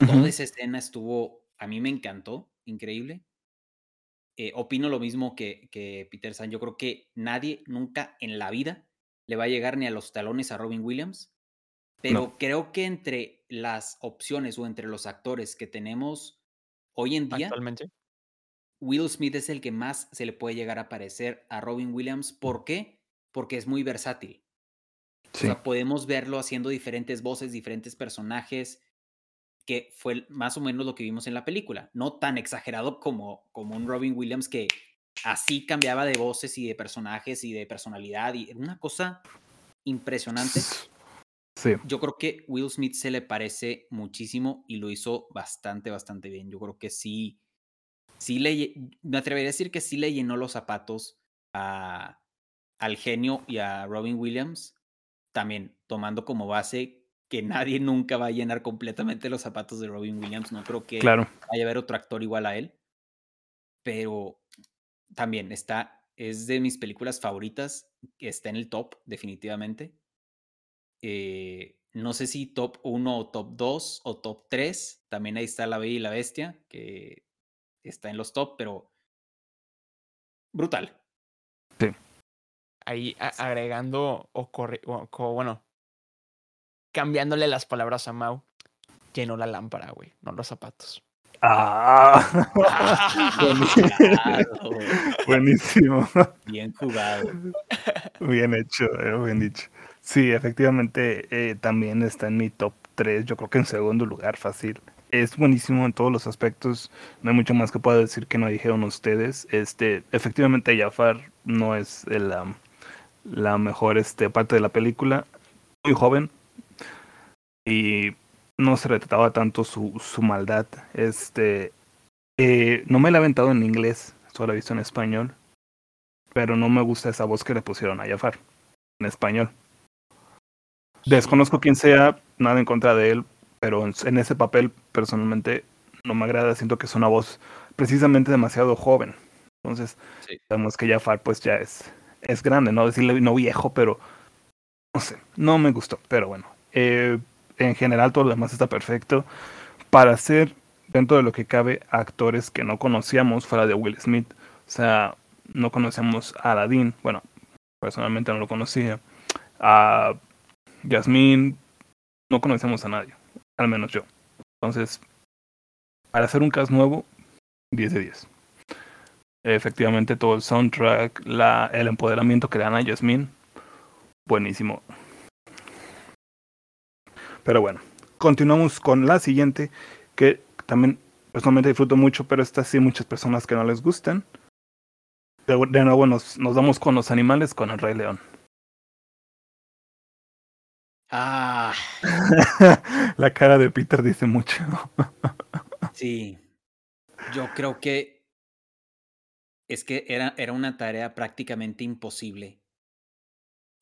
B: Uh -huh. Toda esa escena estuvo, a mí me encantó, increíble. Eh, opino lo mismo que, que, Peter San. Yo creo que nadie nunca en la vida le va a llegar ni a los talones a Robin Williams. Pero no. creo que entre las opciones o entre los actores que tenemos hoy en día,
D: actualmente,
B: Will Smith es el que más se le puede llegar a parecer a Robin Williams. ¿Por qué? Porque es muy versátil. Sí. O sea, podemos verlo haciendo diferentes voces, diferentes personajes, que fue más o menos lo que vimos en la película. No tan exagerado como, como un Robin Williams que así cambiaba de voces y de personajes y de personalidad y una cosa impresionante.
C: Sí.
B: Yo creo que Will Smith se le parece muchísimo y lo hizo bastante, bastante bien. Yo creo que sí, sí le, me atrevería a decir que sí le llenó los zapatos a, al genio y a Robin Williams, también tomando como base que nadie nunca va a llenar completamente los zapatos de Robin Williams. No creo que
C: claro.
B: vaya a haber otro actor igual a él. Pero también está, es de mis películas favoritas, está en el top, definitivamente. Eh, no sé si top 1 o top 2 o top 3. También ahí está La Bella y la Bestia, que está en los top, pero brutal.
C: Sí.
D: Ahí agregando o, o bueno, cambiándole las palabras a Mau, llenó la lámpara, güey, no los zapatos.
C: Ah, [laughs] buenísimo.
B: Bien jugado.
C: Bien hecho, eh, bien dicho. Sí, efectivamente, eh, también está en mi top 3, yo creo que en segundo lugar, fácil. Es buenísimo en todos los aspectos, no hay mucho más que pueda decir que no dijeron ustedes. Este, efectivamente, Jafar no es el, la mejor este, parte de la película, muy joven, y no se retrataba tanto su, su maldad. Este, eh, no me la he aventado en inglés, solo la he visto en español, pero no me gusta esa voz que le pusieron a Jafar en español. Desconozco quién sea, nada en contra de él, pero en, ese papel personalmente no me agrada, siento que es una voz precisamente demasiado joven. Entonces, sí. sabemos que Jafar pues ya es, es grande, no decirle no viejo, pero no sé, no me gustó, pero bueno. Eh, en general todo lo demás está perfecto. Para ser, dentro de lo que cabe, actores que no conocíamos fuera de Will Smith. O sea, no conocíamos a Aladdin. Bueno, personalmente no lo conocía. A Yasmín, no conocíamos a nadie. Al menos yo. Entonces, para hacer un cast nuevo, 10 de 10. Efectivamente, todo el soundtrack, el empoderamiento que le dan a Yasmín, buenísimo. Pero bueno, continuamos con la siguiente, que también personalmente disfruto mucho, pero esta sí muchas personas que no les gustan. De, nuevo nos, nos vamos con los animales, con el Rey León.
B: Ah. [laughs]
C: la cara de Peter dice mucho. [laughs]
B: sí. Yo creo que es que era, era una tarea prácticamente imposible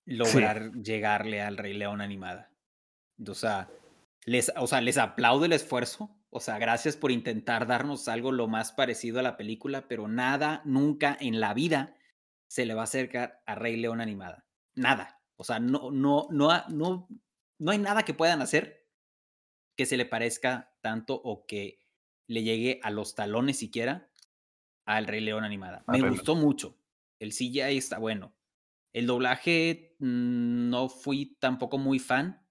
B: lograr sí. llegarle al Rey León animada. O sea, les, o sea, les aplaudo el esfuerzo. O sea, gracias por intentar darnos algo lo más parecido a la película, pero nada, nunca en la vida se le va a acercar a Rey León animada. Nada. O sea, no, no, no, no, no hay nada que puedan hacer que se le parezca tanto o que le llegue a los talones siquiera al Rey León animada. Me gustó mucho. El CGI está bueno. El doblaje mmm, no fui tampoco muy fan.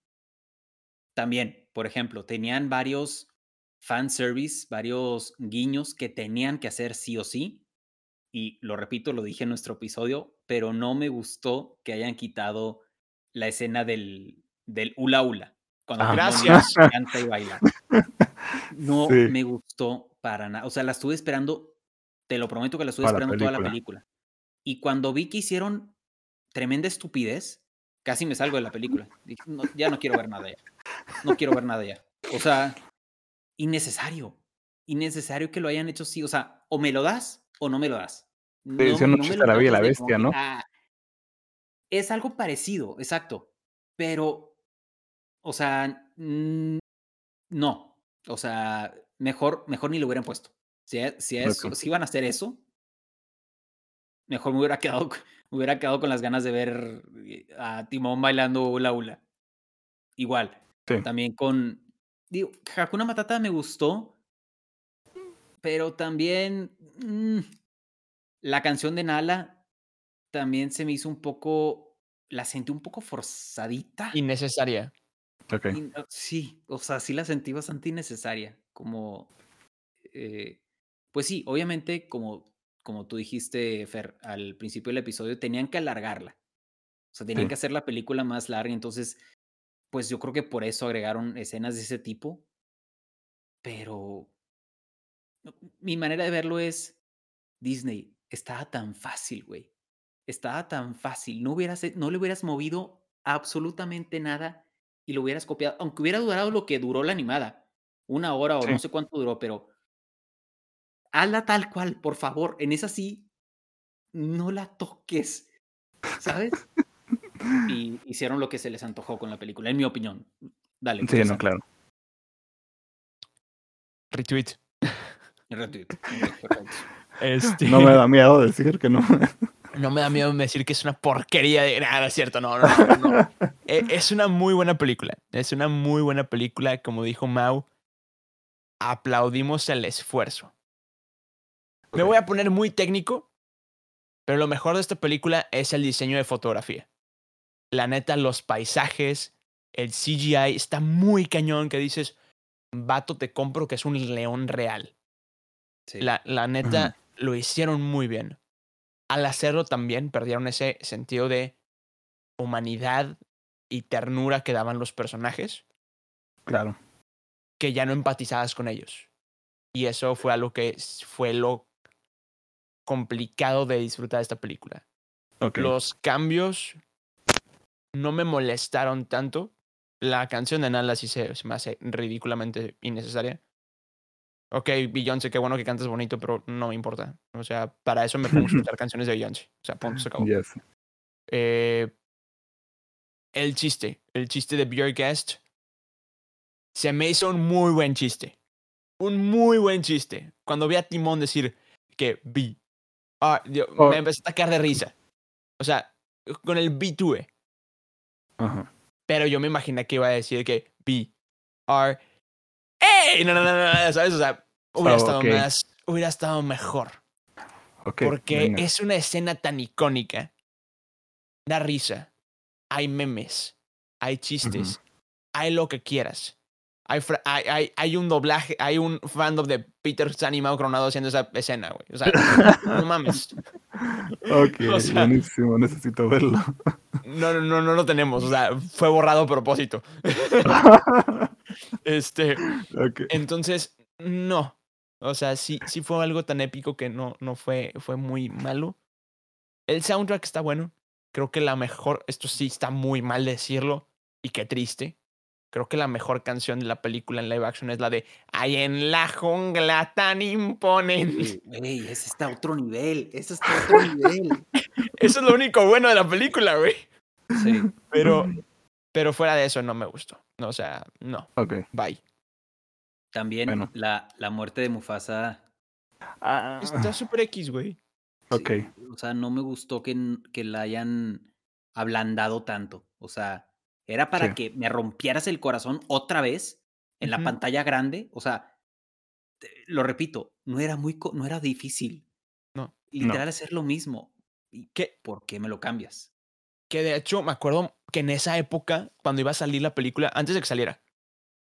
B: También, por ejemplo, tenían varios fanservice, varios guiños que tenían que hacer sí o sí. Y lo repito, lo dije en nuestro episodio, pero no me gustó que hayan quitado la escena del, del hula hula. Cuando
D: ah, gracias.
B: canta [laughs] y baila. No sí. me gustó para nada. O sea, la estuve esperando Te lo prometo que la estuve
C: Para la
B: esperando toda la
C: película.
B: Y cuando vi que hicieron tremenda estupidez, casi me salgo de la película. Dije, "No, ya no quiero ver nada ya. No quiero ver nada ya. O sea, innecesario. Innecesario que lo hayan hecho así. O sea, o me lo das o no me lo das. No,
C: hicieron un
B: me
C: chiste
B: lo
C: la la Bestia,
B: que,
C: ¿no?
B: ah, es algo parecido, exacto. Pero, o sea, no. O sea, mejor, mejor ni lo hubieran puesto. Si, e- si,
C: Ok.
B: si iban a hacer eso, mejor me hubiera quedado, [laughs] me hubiera quedado con las ganas de ver eh, a Timón bailando hula hula. Igual.
C: Sí.
B: También con. Digo, Hakuna Matata me gustó. Pero también. mm, la canción de Nala también se me hizo un poco. La sentí un poco forzadita.
D: Innecesaria.
C: Ok.
B: Y sí, o sea, sí la sentí bastante innecesaria. Como. eh, pues sí, obviamente, como, como tú dijiste, Fer, al principio del episodio, tenían que alargarla. O sea, tenían
C: Sí.
B: que hacer la película más larga. Entonces, pues yo creo que por eso agregaron escenas de ese tipo. Pero. Mi manera de verlo es. Disney, estaba tan fácil, güey. Estaba tan fácil. No, hubieras, no le hubieras movido absolutamente nada y lo hubieras copiado. Aunque hubiera durado lo que duró la animada. Una hora o
C: Sí.
B: no sé cuánto duró, pero. Hazla tal cual, por favor. En esa sí. No la toques. ¿Sabes? y hicieron lo que se les antojó con la película, en mi opinión. Dale.
C: Sí, no, claro.
D: Retweet.
B: Retweet. [laughs]
D: Este,
C: No me da miedo decir que no. [laughs]
D: no me da miedo decir que es una porquería de nada, es cierto. No, no, no. no. [laughs] Eh, es una muy buena película. Es una muy buena película. Como dijo Mau, aplaudimos el esfuerzo. Me voy a poner muy técnico, pero lo mejor de esta película es el diseño de fotografía. La neta, los paisajes, el CGI está muy cañón que dices, vato, te compro que es un león real.
B: Sí.
D: La, la neta, lo hicieron muy bien. Al hacerlo también perdieron ese sentido de humanidad y ternura que daban los personajes,
C: Claro.
D: que ya no empatizabas con ellos. Y eso fue algo que fue lo complicado de disfrutar de esta película. Los cambios no me molestaron tanto. La canción de Nala sí se, se me hace ridículamente innecesaria. Ok, Beyoncé, qué bueno que cantas bonito, pero no me importa. O sea, para eso me pongo a [laughs] escuchar canciones de Beyoncé. O sea, punto, se acabó.
C: Yes.
D: Eh, el chiste, el chiste de Beer Guest, se me hizo un muy buen chiste. Un muy buen chiste. Cuando vi a Timón decir que B, ah, yo-
C: Oh.
D: me empecé a atacar de risa. O sea, con el B tuve.
C: Ajá.
D: Pero yo me imaginé que iba a decir que B, R, ¡Ey! No, no, no, no, no, ¿sabes? O sea, hubiera
C: Oh,
D: estado más, hubiera estado mejor.
C: Ok.
D: Porque
C: venga.
D: es una escena tan icónica. Da risa. Hay memes. Hay chistes. Hay lo que quieras. Hay, hay, hay, hay un doblaje, hay un fandom de Peter animado Coronado haciendo esa escena, güey. O sea, no mames. [laughs]
C: Ok, [laughs]
D: o sea-
C: buenísimo. Necesito verlo.
D: No, no, no, no lo tenemos. O sea, fue borrado a propósito. [laughs] Este, entonces, no. O sea, sí, sí fue algo tan épico que no, no fue, fue muy malo. El soundtrack está bueno. Creo que la mejor, esto sí está muy mal decirlo y qué triste. Creo que la mejor canción de la película en live action es la de Ay, en la jungla tan imponente.
B: Güey, ese está a otro nivel. Ese está a otro nivel. [laughs]
D: Eso es lo único bueno de la película, güey.
B: Sí.
D: Pero, pero fuera de eso no me gustó. No, o sea, no.
C: Ok.
D: Bye.
B: También
C: Bueno.
B: la, la muerte de Mufasa.
C: Ah,
D: Está super X, güey.
C: ok.
B: sí, o sea, no me gustó que, que la hayan ablandado tanto. O sea, era para
C: Sí.
B: que me rompieras el corazón otra vez en la pantalla grande. O sea, te- lo repito, no era muy, co- no era difícil.
D: No.
B: Literal hacer lo mismo. ¿Y
D: ¿Qué?
B: ¿Por qué me lo cambias?
D: Que de hecho me acuerdo que en esa época, cuando iba a salir la película, antes de que saliera,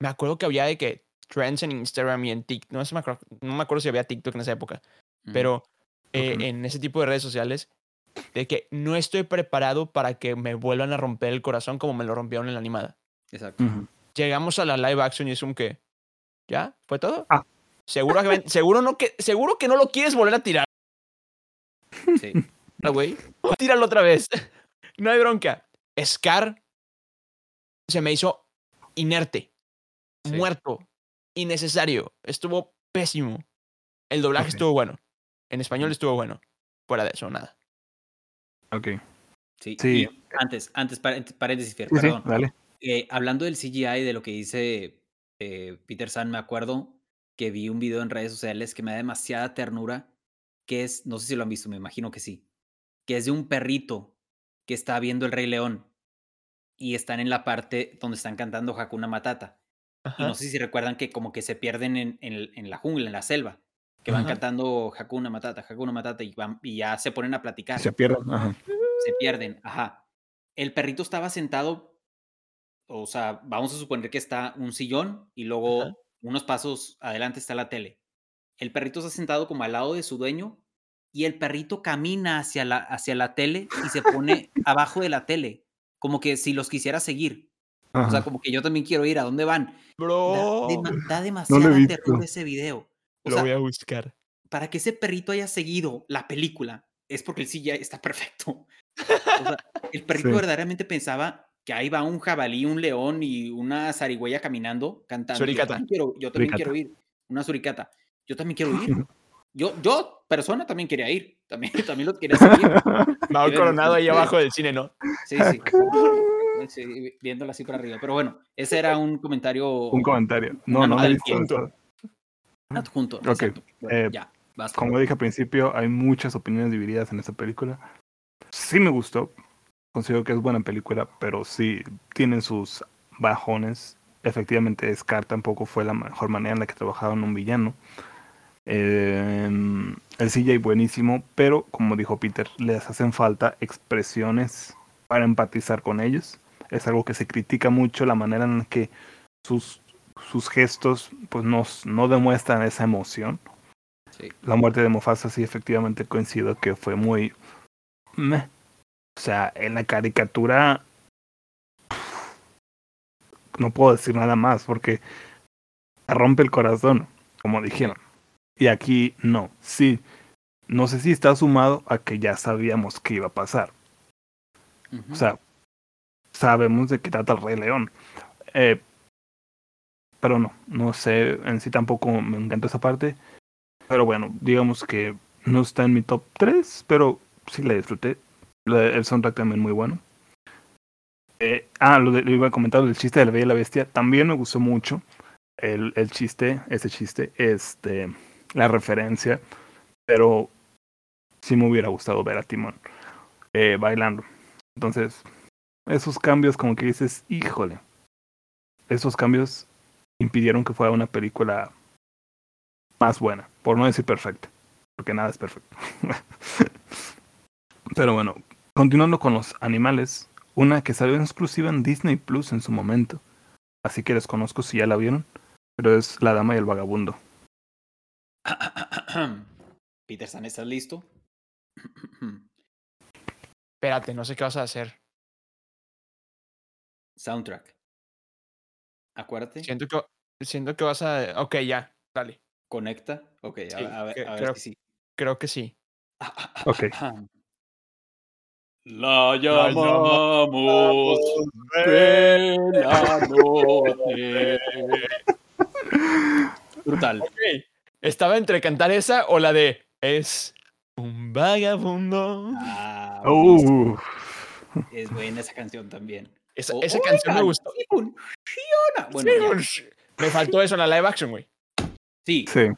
D: me acuerdo que había de que trends en Instagram y en TikTok, no, sé, me acuerdo, no me acuerdo si había TikTok en esa época,
B: Mm,
D: pero eh, en ese tipo de redes sociales, de que no estoy preparado para que me vuelvan a romper el corazón como me lo rompieron en la animada.
B: Exacto.
D: Llegamos a la live action y es un que, ¿ya? ¿Fue todo?
C: Ah.
D: Seguro que, seguro, no que, seguro que no lo quieres volver a tirar.
B: Sí. [laughs]
D: Ah, güey. Tíralo otra vez. [laughs] No hay bronca. Scar se me hizo inerte,
B: Sí.
D: muerto, innecesario. Estuvo pésimo. El doblaje estuvo bueno. En español estuvo bueno. Fuera de eso, nada.
C: Ok.
B: Sí.
C: Sí.
B: y antes, antes, par- paréntesis,
C: Sí, sí,
B: perdón.
C: dale.
B: Eh, hablando del CGI, de lo que dice eh, Peter San, me acuerdo que vi un video en redes sociales que me da demasiada ternura, que es, no sé si lo han visto, me imagino que sí, que es de un perrito que está viendo el Rey León y están en la parte donde están cantando Hakuna Matata. Y no sé si recuerdan que como que se pierden en, en- en la jungla, en la selva, que van
D: Ajá.
B: cantando Hakuna Matata, Hakuna Matata y, van, y ya se ponen a platicar
C: Se pierden. Ajá.
B: se pierden, ajá. El perrito estaba sentado, o sea, vamos a suponer que está un sillón y luego unos pasos adelante está la tele. El perrito está sentado como al lado de su dueño y el perrito camina hacia la, hacia la tele y se pone [laughs] abajo de la tele, como que si los quisiera seguir. O sea,
C: Ajá.
B: como que yo también quiero ir, ¿a dónde van? Da,
D: Bro.
B: dema- da demasiada
C: visto.
B: ternura ese video. O
D: Lo
B: sea,
D: voy a buscar.
B: para que ese perrito haya seguido la película, es porque el CGI está perfecto. O sea, el [laughs] perrito
C: Sí.
B: verdaderamente pensaba que ahí va un jabalí, un león y una zarigüeya caminando, cantando. Yo
D: Suricata.
B: también quiero, yo también
C: Suricata.
B: quiero ir. Una suricata. Yo también quiero ir. [laughs] Yo, yo, persona, también quería ir. También, [laughs] también lo quería seguir. [laughs] Miren,
D: Coronado ahí abajo del cine, ¿no?
B: Sí, sí. [laughs] Sí, viéndolo así por arriba. Pero bueno, ese era un comentario
C: Un comentario. No, no eso.
B: adjunto.
C: Ok.
B: Bueno,
C: eh,
B: ya, basta.
C: Como dije al principio, hay muchas opiniones divididas en esta película. Sí me gustó. Considero que es buena película, pero sí tienen sus bajones. Efectivamente, Scar tampoco fue la mejor manera en la que trabajaron un villano. Eh, el CJ buenísimo, pero como dijo Peter, les hacen falta expresiones para empatizar con ellos. Es algo que se critica mucho, la manera en que sus, sus gestos pues no, no demuestran esa emoción.
B: Sí.
C: La muerte de Mufasa sí efectivamente coincido que fue muy... meh. O sea, en la caricatura no puedo decir nada más porque rompe el corazón, como dijeron. Y aquí no, sí. No sé si está sumado a que ya sabíamos que iba a pasar. O sea, sabemos de qué trata el Rey León. Eh, pero no, no sé, en sí tampoco me encanta esa parte. Pero bueno, digamos que no está en mi top 3, pero sí la disfruté. La- el soundtrack también muy bueno. Eh, ah, lo, de- lo iba a comentar, el chiste de la Bella y la Bestia, también me gustó mucho. El, el chiste, ese chiste, este, la referencia, pero sí me hubiera gustado ver a Timón eh, bailando. Entonces, esos cambios como que dices, híjole, esos cambios impidieron que fuera una película más buena, por no decir perfecta, porque nada es perfecto. [laughs] Pero bueno, continuando con los animales, una que salió exclusiva en Disney Plus en su momento, así que desconozco si ya la vieron, pero es La Dama y el Vagabundo. [coughs]
B: Peter San, ¿estás listo? [coughs]
D: Espérate, no sé qué vas a hacer.
B: Soundtrack. Acuérdate.
D: Siento que, siento que vas a. Ok, ya, dale.
B: Conecta. Ok, a,
D: Sí,
B: a ver, a ver
D: creo-
B: si sí.
D: Creo que sí. [coughs]
C: Ok.
B: La
D: llamamos
B: llamamos Bella Noche. Brutal.
D: Ok. Estaba entre cantar esa o la de Es un vagabundo.
B: Ah.
C: Uh,
B: es buena esa canción también.
D: Esa,
B: O-
D: esa canción me gustó.
B: Bueno,
D: Sí. Me faltó eso en la live action, güey.
B: sí,
C: sí.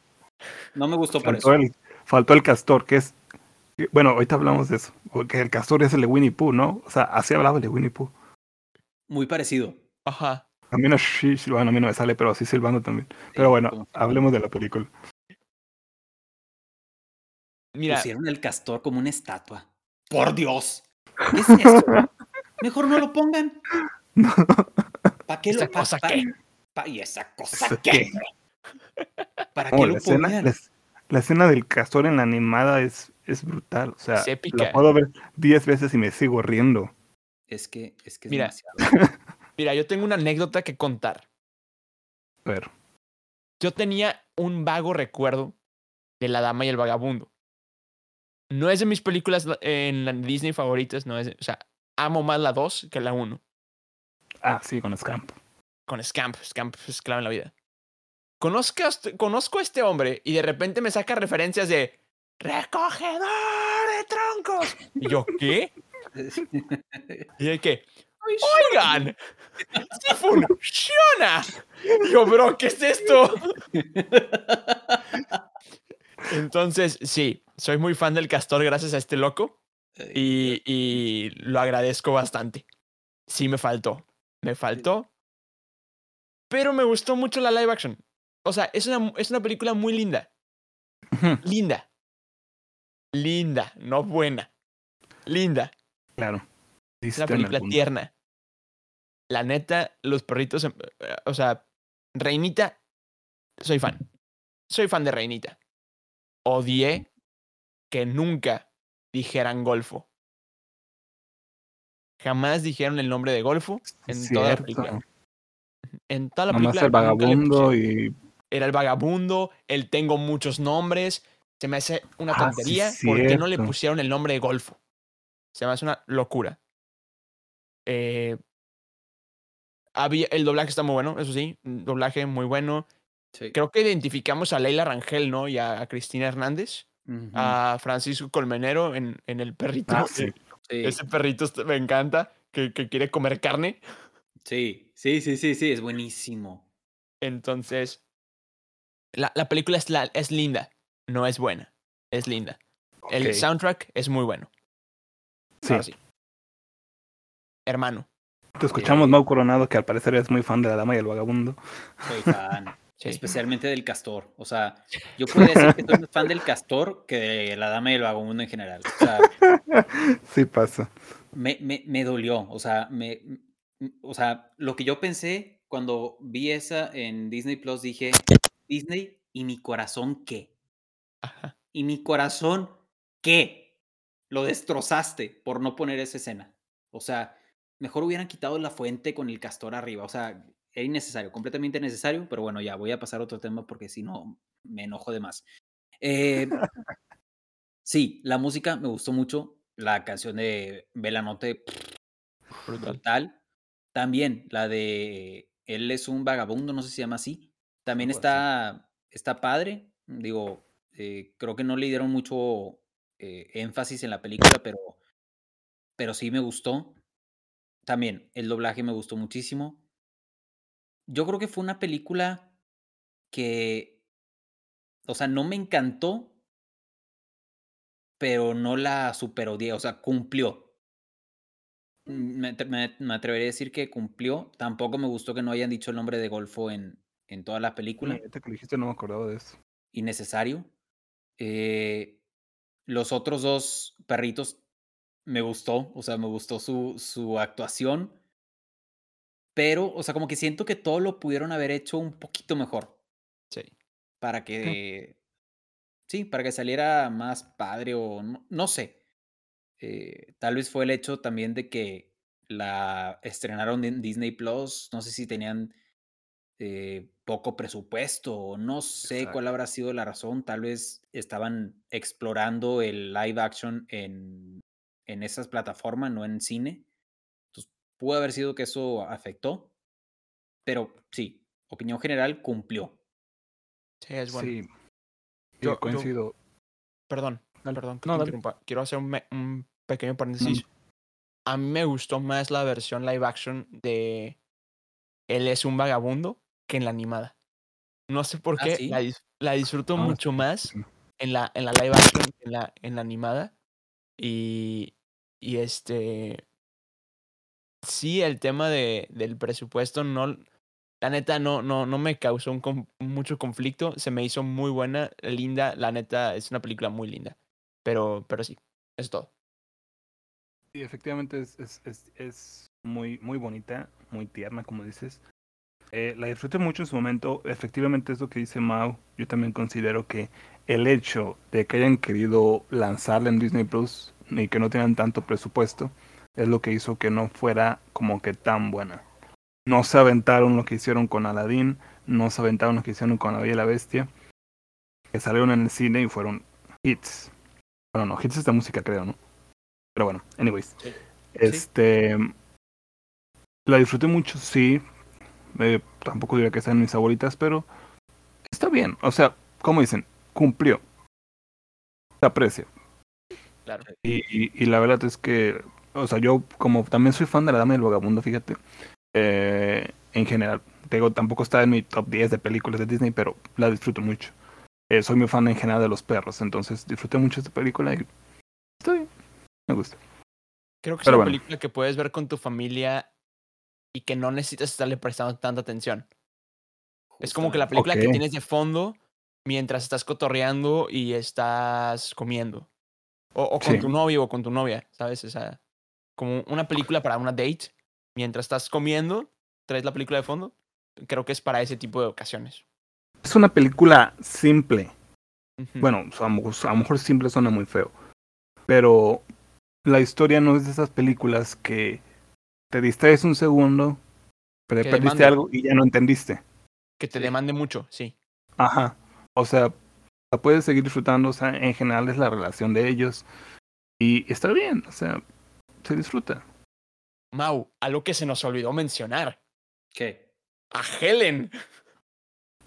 B: no me gustó por
C: Faltó
B: eso.
C: el, faltó el castor, que es. Bueno, ahorita hablamos de eso. Porque el castor es el de Winnie Pooh, ¿no? O sea, así hablaba el de Winnie Pooh.
B: Muy parecido.
D: Aja.
C: A mí no, bueno, a mí no me sale, pero así silbando también. Pero bueno, hablemos de la película.
D: Mira,
B: Pusieron el castor como una estatua. ¡Por Dios! ¿Qué es esto? [laughs] Mejor no lo pongan. ¿Para qué
D: ¿Esa
B: lo
D: cosa
B: pa-
D: qué?
B: pa- ¿Y esa cosa
C: ¿Esa
B: qué? ¿Para
C: No,
B: qué lo
C: escena, la, es- la escena del castor en la animada es, es brutal. O sea,
D: épica.
C: la puedo ver 10 veces y me sigo riendo.
B: Es que es, que es
D: Mira.
B: demasiado. [laughs]
D: mira, yo tengo una anécdota que contar.
C: A ver,
D: Yo tenía un vago recuerdo de la dama y el vagabundo. No es de mis películas en Disney favoritas, no es, o sea, amo más la 2 que la 1.
C: Ah, sí, con Scamp.
D: Con Scamp, Scamp es clave en la vida. Conozco, a este- conozco a este hombre y de repente me saca referencias de recogedor de troncos. Y yo, ¿qué? [laughs] Y de que, oigan, sí funciona. Y yo, bro, ¿qué es esto? [laughs] Entonces, sí, soy muy fan del castor gracias a este loco y, y lo agradezco bastante. Sí me faltó, me faltó, pero me gustó mucho la live action. O sea, es una, es una película muy linda, linda, linda, no buena, linda.
C: Claro.
D: Es una película tierna. La neta, los perritos, em- eh, o sea, Reinita, soy fan. Soy fan de Reinita. Odié que nunca dijeran Golfo. Jamás dijeron el nombre de Golfo en toda la película. En toda la
C: Nomás
D: película.
C: el vagabundo y
D: Era el vagabundo, el tengo muchos nombres. Se me hace una
C: Ah,
D: tontería. ¿Por qué no le pusieron el nombre de Golfo? Se me hace una locura. Eh, había, el doblaje está muy bueno, eso sí. Doblaje muy bueno.
B: Sí.
D: Creo que identificamos a Leila Rangel, ¿no? Y a, Cristina Hernández. A Francisco Colmenero en, en el perrito.
C: Ah, [laughs] sí.
B: Sí.
D: Ese perrito me encanta, que, que quiere comer carne.
B: sí, sí, sí, sí, sí, es buenísimo.
D: Entonces, la, la película es, la- es linda, no es buena, es linda. El soundtrack es muy bueno.
C: sí.
D: Hermano,
C: Te escuchamos, Mau Coronado, que al parecer es muy fan de La Dama y el Vagabundo.
B: Soy fan.
D: Sí.
B: Especialmente del castor. O sea, yo puedo decir que soy más fan del castor que de la dama y el vagabundo en general. O sea, [laughs]
C: sí pasa.
B: me, me, me dolió. O sea, me, o sea, lo que yo pensé cuando vi esa en Disney Plus, dije, Disney, ¿y mi corazón qué?
D: Ajá.
B: ¿Y mi corazón qué? Lo destrozaste por no poner esa escena. O sea, mejor hubieran quitado la fuente con el castor arriba. O sea, era innecesario, completamente innecesario. Pero bueno, ya voy a pasar a otro tema porque si no me enojo de más. Eh, sí, la música me gustó mucho. La canción de Belanote,
D: Brutal.
B: brutal. También la de Él es un vagabundo, no sé si se llama así. También está, está padre. Digo, eh, creo que no le dieron mucho eh, énfasis en la película, pero, pero sí me gustó. También el doblaje me gustó muchísimo. Yo creo que fue una película que, o sea, no me encantó, pero no la super odié, o sea, cumplió. Me, me- me atrevería a decir que cumplió. Tampoco me gustó que no hayan dicho el nombre de Golfo en, en toda la película.
C: Ahorita que lo dijiste no me acordaba de eso.
B: Innecesario. Eh, los otros dos perritos me gustó, o sea, me gustó su, su actuación. Pero, o sea, como que siento que todo lo pudieron haber hecho un poquito mejor
D: Sí.
B: para que, sí, para que saliera más padre o no, no sé. Eh, tal vez fue el hecho también de que la estrenaron en Disney Plus. No sé si tenían eh, poco presupuesto o no sé cuál habrá sido la razón. Tal vez estaban explorando el live action en, en esas plataformas, no en cine. Pudo haber sido que eso afectó. Pero sí, opinión general cumplió.
D: Sí, es bueno.
C: Sí. Sí,
D: Yo- yo-
C: coincido.
D: Perdón,
C: Dale.
D: perdón que
C: No,
D: te interrumpa. Quiero hacer un, me- un pequeño paréntesis. A mí me gustó más la versión live action de Él es un vagabundo que en la animada. No sé por
B: ¿Ah,
D: qué,
B: sí?
D: la, dis- la disfruto
C: Ah,
D: mucho más en la, en la live action que en la, en la animada. Y, y este. Sí, el tema de, del presupuesto no. La neta no, no, no me causó un mucho conflicto. Se me hizo muy buena, linda. La neta es una película muy linda. Pero, pero sí, es todo.
C: Sí, efectivamente es, es, es, es muy, muy bonita, muy tierna, como dices. Eh, la disfruté mucho en su momento. Efectivamente, es lo que dice Mau. Yo también considero que el hecho de que hayan querido lanzarla en Disney Plus y que no tengan tanto presupuesto es lo que hizo que no fuera como que tan buena. No se aventaron lo que hicieron con Aladdin, no se aventaron lo que hicieron con La Bella y la Bestia, que salieron en el cine y fueron hits. Bueno, no, hits es de música, creo, ¿no? Pero bueno, anyways.
D: Sí.
C: Este. La disfruté mucho, sí. Eh, tampoco diría que sean mis favoritas, pero está bien. O sea, como dicen, cumplió. Se aprecia.
D: Claro.
C: Y, y- y la verdad es que, o sea, yo como también soy fan de la Dama del Vagabundo, fíjate, eh, en general, te digo, tampoco está en mi top 10 de películas de Disney, pero la disfruto mucho. Eh, soy muy fan en general de los perros, entonces disfruté mucho esta película y está bien, me gusta.
D: Creo que es
C: Pero
D: una
C: bueno.
D: película que puedes ver con tu familia y que no necesitas estarle prestando tanta atención. Es como que la película que tienes de fondo mientras estás cotorreando y estás comiendo. O, o con
C: Sí.
D: tu novio o con tu novia, ¿sabes? O sea, como una película para una date. Mientras estás comiendo, traes la película de fondo. Creo que es para ese tipo de ocasiones.
C: Es una película simple, bueno, a lo mejor- a lo mejor simple suena muy feo, pero la historia no es de esas películas que te distraes un segundo, pero
D: Que
C: perdiste
D: demanda.
C: algo y ya no entendiste.
D: que te demande mucho, sí.
C: Ajá. O sea, la puedes seguir disfrutando, o sea, en general es la relación de ellos y está bien, o sea, se disfruta.
D: Mau, algo que se nos olvidó mencionar.
B: ¿Qué?
D: A Helen.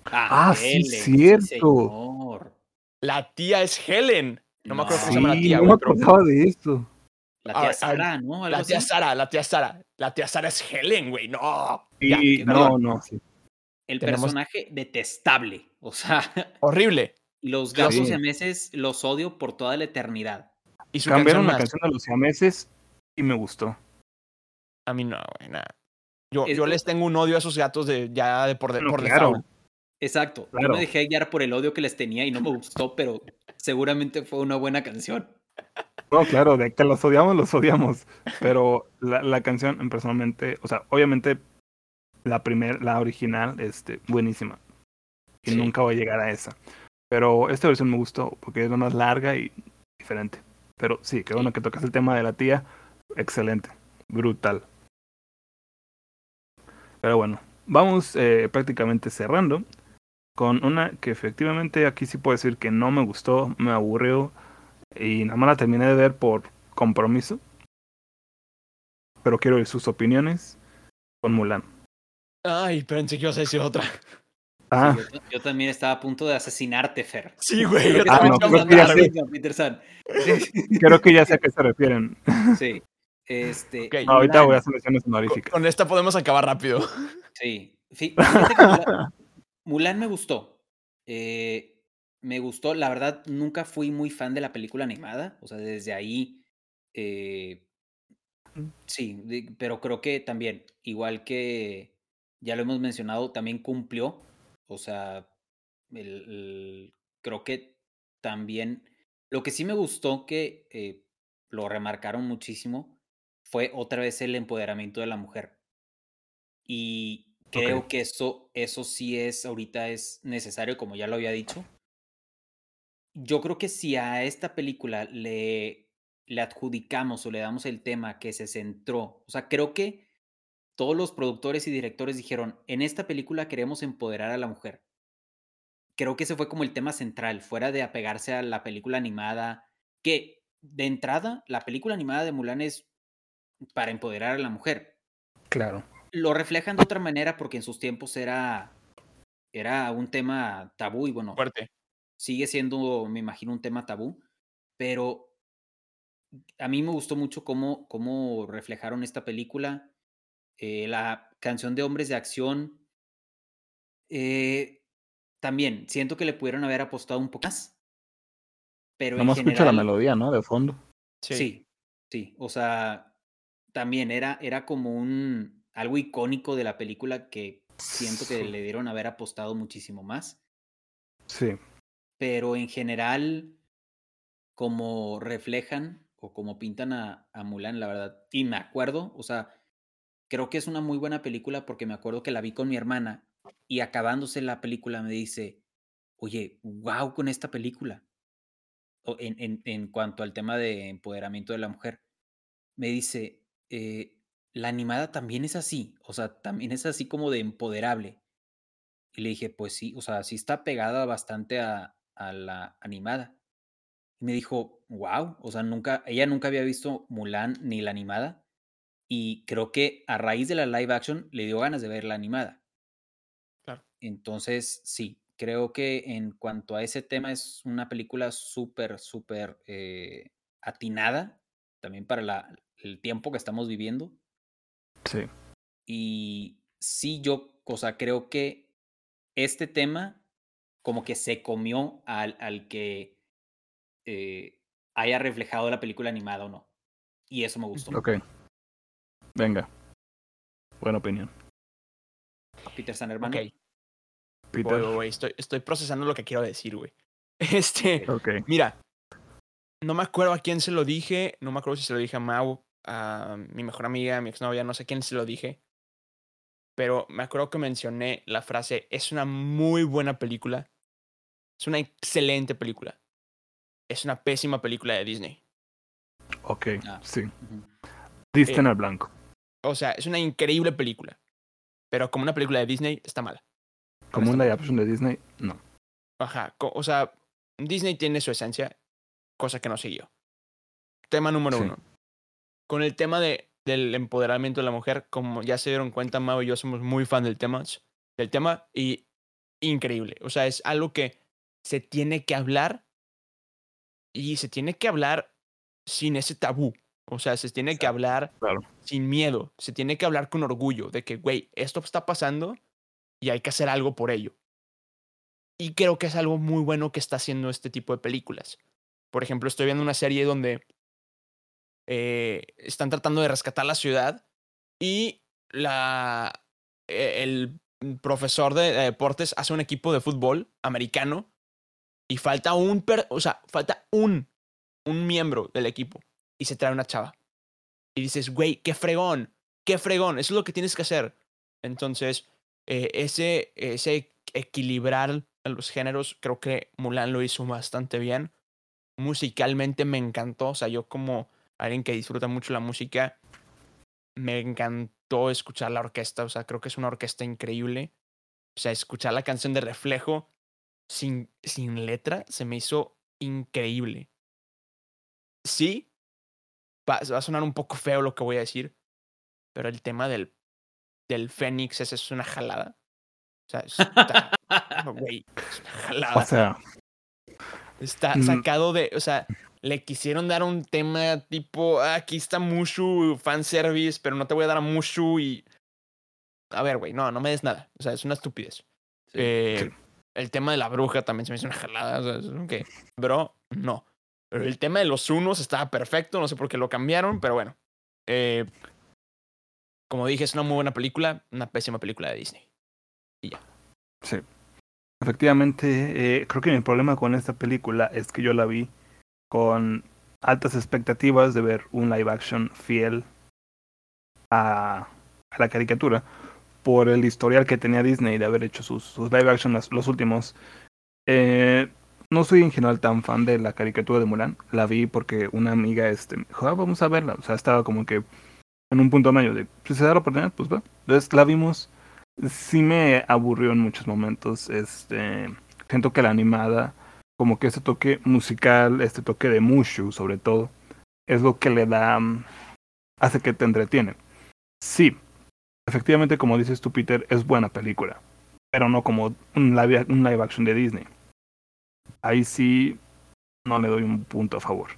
C: Ah, sí,
B: Helen,
C: cierto.
B: señor.
D: La tía es Helen. No me acuerdo cómo se
C: Sí,
D: llama la tía,
C: no me
D: pero
C: acordaba de eso.
B: La tía
D: ver, a ver,
B: Sara, ¿no?
D: La tía
B: así.
D: Sara, la tía Sara. La tía Sara es Helen, güey. No.
C: Y
D: Ya,
C: no,
D: perdón.
C: no, sí.
B: El
D: tenemos-
B: personaje detestable. O sea, [laughs]
D: Horrible.
B: los gatos
C: sí.
B: y meses los odio por toda la eternidad.
D: Y su
C: Cambiaron
D: canción
C: la
D: más.
C: canción de los siameses y me gustó.
D: A mí no, güey, nada. Yo,
B: Es-
D: yo les tengo un odio a esos gatos de ya de por, de, por
C: claro.
D: default.
B: Exacto. Yo
C: Claro.
B: me dejé guiar por el odio que les tenía y no me gustó, pero seguramente fue una buena canción.
C: No, claro, de que los odiamos, los odiamos. Pero la, la canción, personalmente, o sea, obviamente la primer, la original, este, buenísima. Y
B: Sí.
C: nunca va a llegar a esa. Pero esta versión me gustó porque es más larga y diferente. Pero sí, qué bueno que tocas el tema de la tía. Excelente. Brutal. Pero bueno, vamos eh, prácticamente cerrando con una que efectivamente aquí sí puedo decir que no me gustó, me aburrió y nada más la terminé de ver por compromiso. Pero quiero oír sus opiniones con Mulan.
D: Ay, pensé que ibas a decir otra.
C: Ah,
B: Sí, yo, yo también estaba a punto de asesinarte, Fer.
D: Sí, güey. Yo
C: Ah,
D: también
C: no, creo que ya sé. creo que ya sé a qué se refieren.
B: sí. Este,
C: ahorita voy a hacer menciones honoríficas.
D: con esta podemos acabar rápido.
B: Sí. Mulan, Mulan me gustó. Eh, me gustó. La verdad, nunca fui muy fan de la película animada. O sea, desde ahí. eh, sí, de- pero creo que también, igual que ya lo hemos mencionado, también cumplió. O sea, el- el- creo que también. Lo que sí me gustó que eh, lo remarcaron muchísimo fue otra vez el empoderamiento de la mujer. Y creo que eso, eso sí es, ahorita es necesario, como ya lo había dicho. Yo creo que si a esta película le, le adjudicamos o le damos el tema que se centró, o sea, creo que todos los productores y directores dijeron, en esta película queremos empoderar a la mujer. Creo que ese fue como el tema central, fuera de apegarse a la película animada, que de entrada, la película animada de Mulan es para empoderar a la mujer
C: Claro.
B: lo reflejan de otra manera porque en sus tiempos era, era un tema tabú y bueno,
D: Fuerte.
B: sigue siendo, me imagino, un tema tabú, pero a mí me gustó mucho cómo, cómo reflejaron esta película, eh, la canción de Hombres de Acción. eh, también siento que le pudieron haber apostado un poco más, pero en
C: Nomás escucho la melodía, ¿no? De fondo.
D: Sí.
B: Sí, sí, o sea, también era, era como un algo icónico de la película que siento que le dieron haber apostado muchísimo más,
C: Sí.
B: pero en general, como reflejan o como pintan a, a Mulan, la verdad, y me acuerdo, o sea, creo que es una muy buena película porque me acuerdo que la vi con mi hermana y acabándose la película me dice, oye, wow con esta película. O en, en, en cuanto al tema de empoderamiento de la mujer, me dice, eh, la animada también es así, o sea, también es así como de empoderable. Y le dije, pues sí, o sea, sí está pegada bastante a, a la animada. Y me dijo, wow, o sea, nunca, ella nunca había visto Mulan ni la animada. Y creo que a raíz de la live action le dio ganas de ver la animada.
D: Claro.
B: Entonces, sí, creo que en cuanto a ese tema es una película súper, súper eh, atinada, también para la, el tiempo que estamos viviendo.
C: Sí.
B: Y sí, yo, o sea, creo que este tema como que se comió al, al que eh, haya reflejado la película animada o no. Y eso me gustó.
C: Ok. Venga. Buena opinión.
B: Peter San hermano.
D: Ok.
C: Peter.
D: Estoy, estoy procesando lo que quiero decir, güey. [laughs] Este,
C: Ok.
D: mira, no me acuerdo a quién se lo dije, no me acuerdo si se lo dije a Mau, a mi mejor amiga, a mi exnovia, no sé quién se lo dije. Pero me acuerdo que mencioné la frase, es una muy buena película. Es una excelente película. Es una pésima película de Disney.
C: Ok.
B: Ah.
C: Sí. Diste
D: Eh,
C: en el blanco.
D: O sea, es una increíble película. Pero como una película de Disney, está mala.
C: Como una adaptación de Disney, no.
D: Ajá. O sea, Disney tiene su esencia, cosa que no siguió. Tema número
C: Sí.
D: uno. Con el tema de, del empoderamiento de la mujer, como ya se dieron cuenta, Mau y yo somos muy fan del tema, del tema y increíble. O sea, es algo que se tiene que hablar y se tiene que hablar sin ese tabú. O sea, se tiene que hablar
C: Claro.
D: sin miedo. Se tiene que hablar con orgullo de que, güey, esto está pasando y hay que hacer algo por ello. Y creo que es algo muy bueno que está haciendo este tipo de películas. Por ejemplo, estoy viendo una serie donde eh, están tratando de rescatar la ciudad y la, eh, el profesor de, de deportes hace un equipo de fútbol americano y falta un, per- o sea, falta un, un miembro del equipo y se trae una chava. Y dices, güey, qué fregón, qué fregón, eso es lo que tienes que hacer. Entonces, eh, ese, ese equilibrar a los géneros, creo que Mulan lo hizo bastante bien. Musicalmente me encantó, o sea, yo como alguien que disfruta mucho la música, me encantó escuchar la orquesta, o sea, creo que es una orquesta increíble. O sea, escuchar la canción de Reflejo sin, sin letra se me hizo increíble. Sí, va, va a sonar un poco feo lo que voy a decir, pero el tema del, del Fénix ese es una jalada. O sea, está, [laughs] güey, es una jalada.
C: O sea,
D: Está
C: Mm.
D: sacado de, o sea, le quisieron dar un tema tipo, "Ah, aquí está Mushu, fanservice, pero no te voy a dar a Mushu y... A ver, güey, no, no me des nada. O sea, es una estupidez.
B: Sí.
D: Eh, El tema de la bruja también se me hizo una jalada. O sea, es que, bro, no. Pero el tema de los unos estaba perfecto, no sé por qué lo cambiaron, pero bueno. Eh, como dije, es una muy buena película, una pésima película de Disney.
C: sí. Efectivamente, eh, creo que mi problema con esta película es que yo la vi con altas expectativas de ver un live action fiel a, a la caricatura por el historial que tenía Disney de haber hecho sus, sus live action los, últimos. Eh, no soy en general tan fan de la caricatura de Mulan. La vi porque una amiga este, me dijo, "Ah, vamos a verla. O sea, estaba como que en un punto medio de, si se da la oportunidad, pues va. Entonces la vimos. Sí me aburrió en muchos momentos. Este, siento que la animada, como que ese toque musical, este toque de Mushu sobre todo, es lo que le da, mm, hace que te entretiene. Sí, efectivamente, como dices tú, Peter, es buena película, pero no como un live, un live action de Disney. Ahí sí no le doy un punto a favor.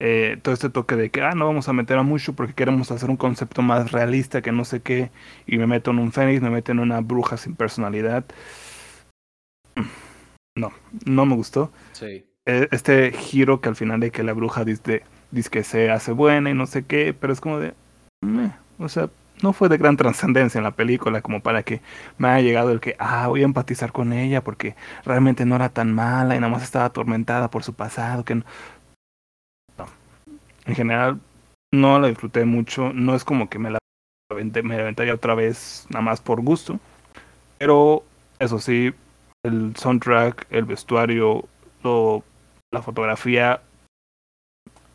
C: Eh, todo este toque de que, ah, no vamos a meter a Mushu porque queremos hacer un concepto más realista que no sé qué, y me meto en un Fénix, me meto en una bruja sin personalidad. No, no me gustó
B: Sí.
C: eh, este giro que al final de que la bruja dice, dice que se hace buena y no sé qué, pero es como de, meh, o sea, no fue de gran trascendencia en la película como para que me haya llegado el que, ah, voy a empatizar con ella porque realmente no era tan mala y nada más estaba atormentada por su pasado, que no. No. En general, no la disfruté mucho, no es como que me la me la aventaría otra vez nada más por gusto, pero eso sí, el soundtrack, el vestuario, lo- la fotografía,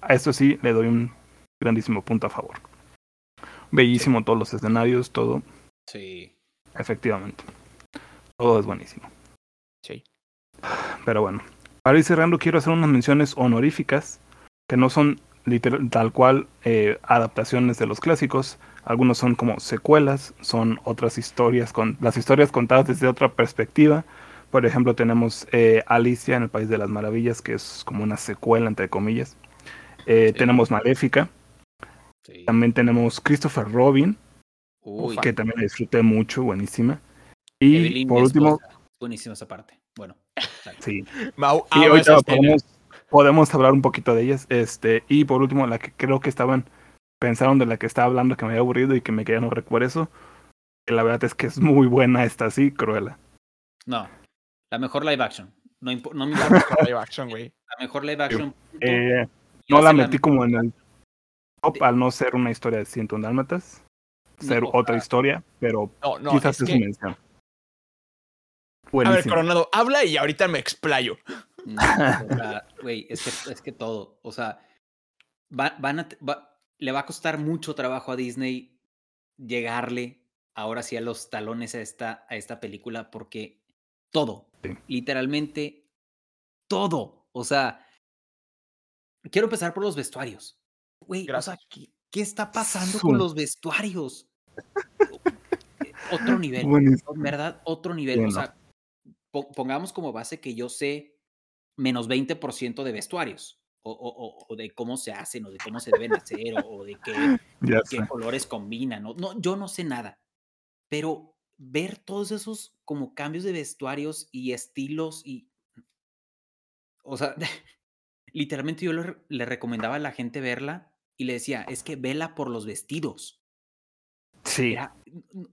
C: a esto sí le doy un grandísimo punto a favor. Bellísimo todos los escenarios, todo,
B: Sí.
C: efectivamente. Todo es buenísimo.
D: Sí.
C: Pero bueno, Para ir cerrando, quiero hacer unas menciones honoríficas que no son literal, tal cual eh, adaptaciones de los clásicos. Algunos son como secuelas, son otras historias, con las historias contadas desde otra perspectiva. Por ejemplo, tenemos eh, Alicia en el País de las Maravillas, que es como una secuela, entre comillas. Eh, Tenemos Maléfica.
B: Sí.
C: También tenemos Christopher Robin,
B: Uy,
C: que también la disfruté mucho, buenísima. Y
B: Evelyn,
C: por último.
B: Buenísima esa parte. Bueno,
C: sí,
D: Mau,
C: ahorita
D: esa escena.
C: podemos, podemos hablar un poquito de ellas. Este, y por último, la que creo que estaban, pensaron de la que estaba hablando que me había aburrido y que me querían ver por eso. La verdad es que es muy buena esta, sí, Cruella.
B: No, la mejor live action. No, me importa.
D: Live action, güey.
B: La mejor live action.
C: Eh,
B: Y
C: no la metí como en el top al no ser una historia de 101 dálmatas, ser
B: No,
C: otra historia, pero
D: No, no,
C: quizás
D: es
C: es
D: que-
C: su mención.
D: A ver. Coronado, habla y ahorita me explayo.
B: No, o sea, güey, es que, es que todo, o sea, va- van a, te- va- le va a costar mucho trabajo a Disney llegarle ahora sí a los talones a esta, a esta película porque todo,
C: Sí.
B: literalmente todo, o sea, quiero empezar por los vestuarios. Güey, o sea. ¿qué, qué está pasando con los vestuarios? [laughs] Otro nivel.
C: Buenísimo.
B: En verdad, otro nivel. O sea, po- pongamos como base que yo sé menos 20% de vestuarios. O, o- o- o de cómo se hacen, o de cómo se deben hacer, o, o de qué, [laughs] colores combinan. No, no, yo no sé nada. Pero ver todos esos como cambios de vestuarios y estilos y. O sea, [laughs] literalmente yo le, re- le recomendaba a la gente verla y le decía, es que vela por los vestidos.
C: Sí.
B: Era-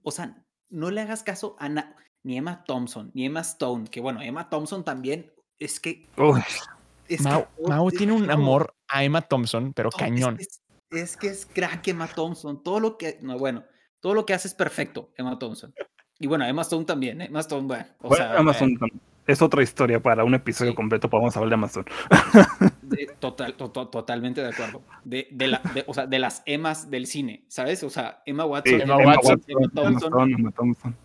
B: o sea, no le hagas caso a na- ni Emma Thompson, ni Emma Stone, que bueno, Emma Thompson también es que.
C: Uy,
B: Es
D: Mau,
B: que,
D: Mau
B: es
D: tiene un amor a Emma Thompson, pero
B: todo, es
D: cañón.
B: que Es, es que es crack Emma Thompson. Todo lo que. No, bueno, todo lo que hace es perfecto, Emma Thompson. Y bueno, Emma Stone también, ¿eh? Emma Stone, bueno. O
C: bueno,
B: sea, bueno,
C: es otra historia para un episodio
B: Sí.
C: completo. Podemos hablar de Amazon.
B: de- total, to- to- totalmente de acuerdo. De, de la, de- o sea, de las Emmas del cine, ¿sabes? O sea, Emma Watson,
D: Emma
B: Emma,
D: Watson,
B: Emma
C: Emma
B: Thompson.
C: Stone, Emma Thompson.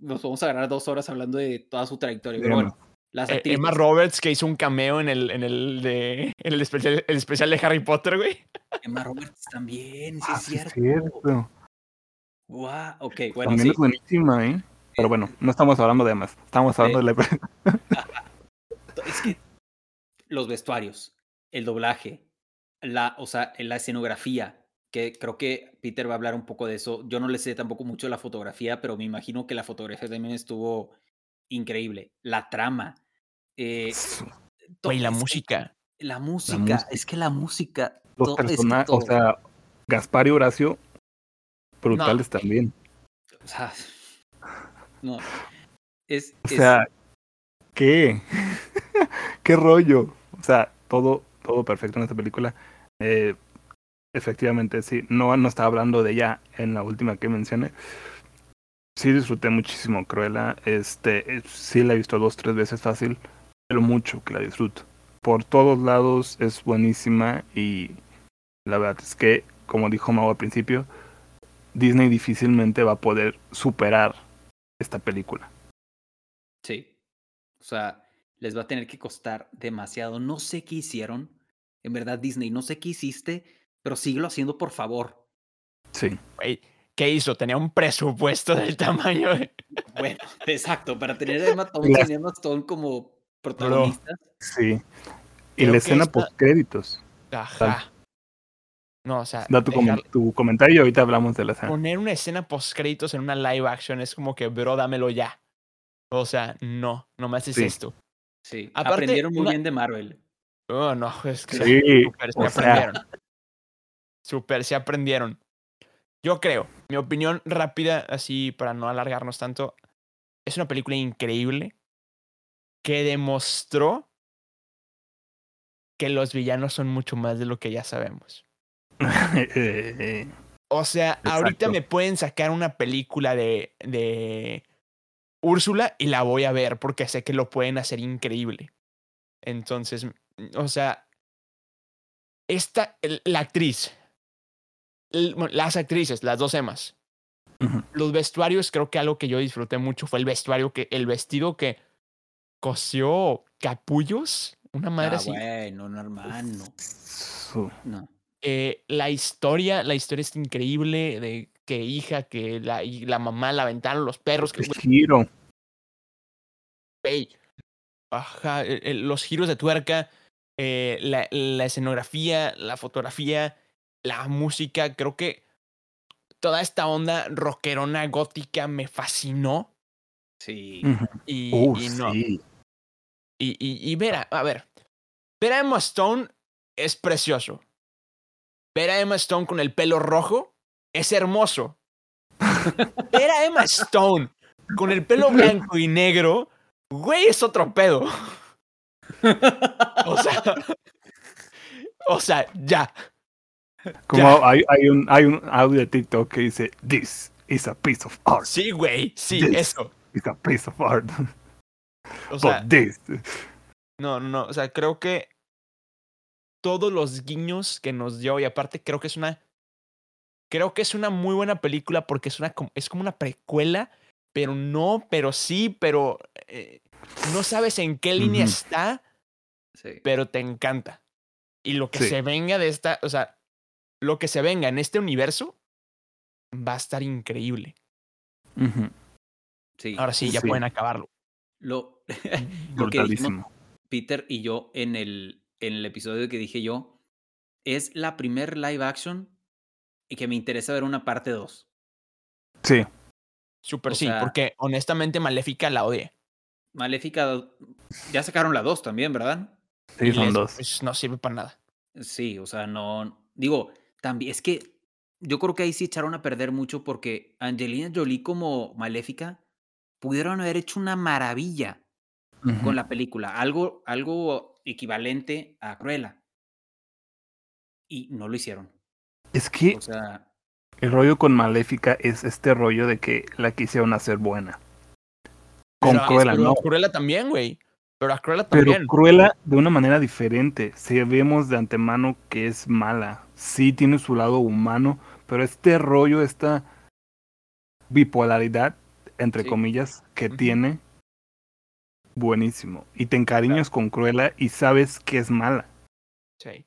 B: Nos vamos a agarrar dos horas hablando de toda su trayectoria. Pero
C: Emma.
B: bueno, las
D: Eh. Emma Roberts, que hizo un cameo en el, en el, de, en el, especial, el especial de Harry Potter, güey.
B: Emma Roberts también, sí
C: Ah,
B: es
C: sí, es
B: cierto. Guau, ok, bueno,
C: También
B: sí.
C: es buenísima, ¿eh? Pero bueno, no estamos hablando de Emmas. Estamos hablando de la... [laughs]
B: Es que los vestuarios, el doblaje, la, o sea, la escenografía, que creo que Peter va a hablar un poco de eso. Yo no le sé tampoco mucho de la fotografía, pero me imagino que la fotografía también estuvo increíble. La trama. eh,
D: Güey, la
B: es que
D: música.
B: La música,
C: música.
B: es que la música.
C: Los
B: to- es que
C: personajes, o sea, Gaspar y Horacio, brutales también.
B: O sea, no. Es,
C: O
B: es-
C: sea, ¿qué? [laughs] ¿Qué rollo? O sea, todo, todo perfecto en esta película. Eh, efectivamente, sí. No, no estaba hablando de ella en la última que mencioné. Sí disfruté muchísimo Cruella. Este, eh, sí la he visto dos, tres veces fácil, pero mucho que la disfruto. Por todos lados es buenísima y la verdad es que, como dijo Mau al principio, Disney difícilmente va a poder superar esta película.
B: Sí. O sea, les va a tener que costar demasiado. No sé qué hicieron. En verdad, Disney, no sé qué hiciste, pero síguelo haciendo, por favor.
C: Sí.
D: Güey, ¿qué hizo? Tenía un presupuesto del [laughs] tamaño de...
B: Bueno, exacto, para tener a Emma Thompson y Emma Stone como protagonistas.
C: Sí. Y
D: Creo
C: la escena
D: esta-
C: post créditos.
D: Ajá. No, o sea,
C: Da tu, tu comentario y ahorita hablamos de la escena.
D: poner una escena post créditos en una live action es como que, bro, dámelo ya. O sea, no, no me haces
C: Sí.
D: esto.
B: Sí,
D: Aparte,
B: aprendieron muy
D: una-
B: bien de Marvel.
D: Oh, no, es que
C: Sí,
D: super se
C: o sea,
D: aprendieron. Super se aprendieron. Yo creo, mi opinión rápida, así para no alargarnos tanto, es una película increíble que demostró que los villanos son mucho más de lo que ya sabemos. [laughs] O sea, ahorita me pueden sacar una película de, de Úrsula y la voy a ver porque sé que lo pueden hacer increíble. Entonces, mm, o sea, esta, la actriz, las actrices, las dos Emas, los vestuarios, creo que algo que yo disfruté mucho fue el vestuario, que el vestido que cosió capullos. Una madre
B: Ah,
D: así.
B: bueno, no, hermano. No.
D: Eh, la historia, la historia es increíble de que hija, que la, y la mamá la aventaron los perros, que
C: El giro.
D: Ajá, el- el- los giros de tuerca, eh, la, la escenografía, la fotografía, la música, creo que toda esta onda rockerona gótica me fascinó.
B: Sí.
D: Y,
C: Uh,
D: y no.
C: sí.
D: Y, y, y ver a, a ver, ver a Emma Stone es precioso. Ver a Emma Stone con el pelo rojo es hermoso. [laughs] ver a Emma Stone con el pelo blanco y negro, güey, es otro pedo. O sea, o sea, ya.
C: Como hay, hay, un, hay un audio de TikTok que dice, This is a piece of art.
D: Sí, güey, sí, eso.
C: It's a piece of art.
D: O sea,
C: But this.
D: No, no, no. O sea, creo que todos los guiños que nos dio, y aparte creo que es una. Creo que es una muy buena película porque es, una, es como una precuela, pero no, pero sí, pero eh, no sabes en qué línea está,
B: Sí.
D: pero te encanta. Y lo que
C: Sí.
D: se venga de esta, o sea, lo que se venga en este universo va a estar increíble.
B: Sí.
D: Ahora sí, ya
C: Sí.
D: pueden acabarlo.
B: Lo, [laughs] lo que dijimos
C: Brutalísimo.
B: Peter y yo en el, en el episodio que dije yo, es la primer live action y que me interesa ver una parte 2.
C: Sí.
D: Súper
B: O
D: sí,
B: sea-
D: porque honestamente Maléfica la odié.
B: Maléfica, ya sacaron la 2 también, ¿verdad?
C: Sí,
D: Y
C: son
D: les-
C: dos.
D: pues, no sirve para nada.
B: Sí, o sea, no. Digo, también es que yo creo que ahí sí echaron a perder mucho porque Angelina Jolie como Maléfica pudieron haber hecho una maravilla con la película, algo, algo equivalente a Cruella. Y no lo hicieron.
C: Es que
B: O sea,
C: el rollo con Maléfica es este rollo de que la quisieron hacer buena. Con
D: Pero a-
C: Cruella,
D: pero
C: no.
D: Cruella también, güey. Pero a Cruella
C: Pero
D: también.
C: Cruella de una manera diferente. Sabemos de antemano que es mala. Sí tiene su lado humano, pero este rollo, esta bipolaridad, entre
B: Sí.
C: comillas, que tiene, buenísimo. Y te encariñas con Cruella y sabes que es mala.
D: Sí.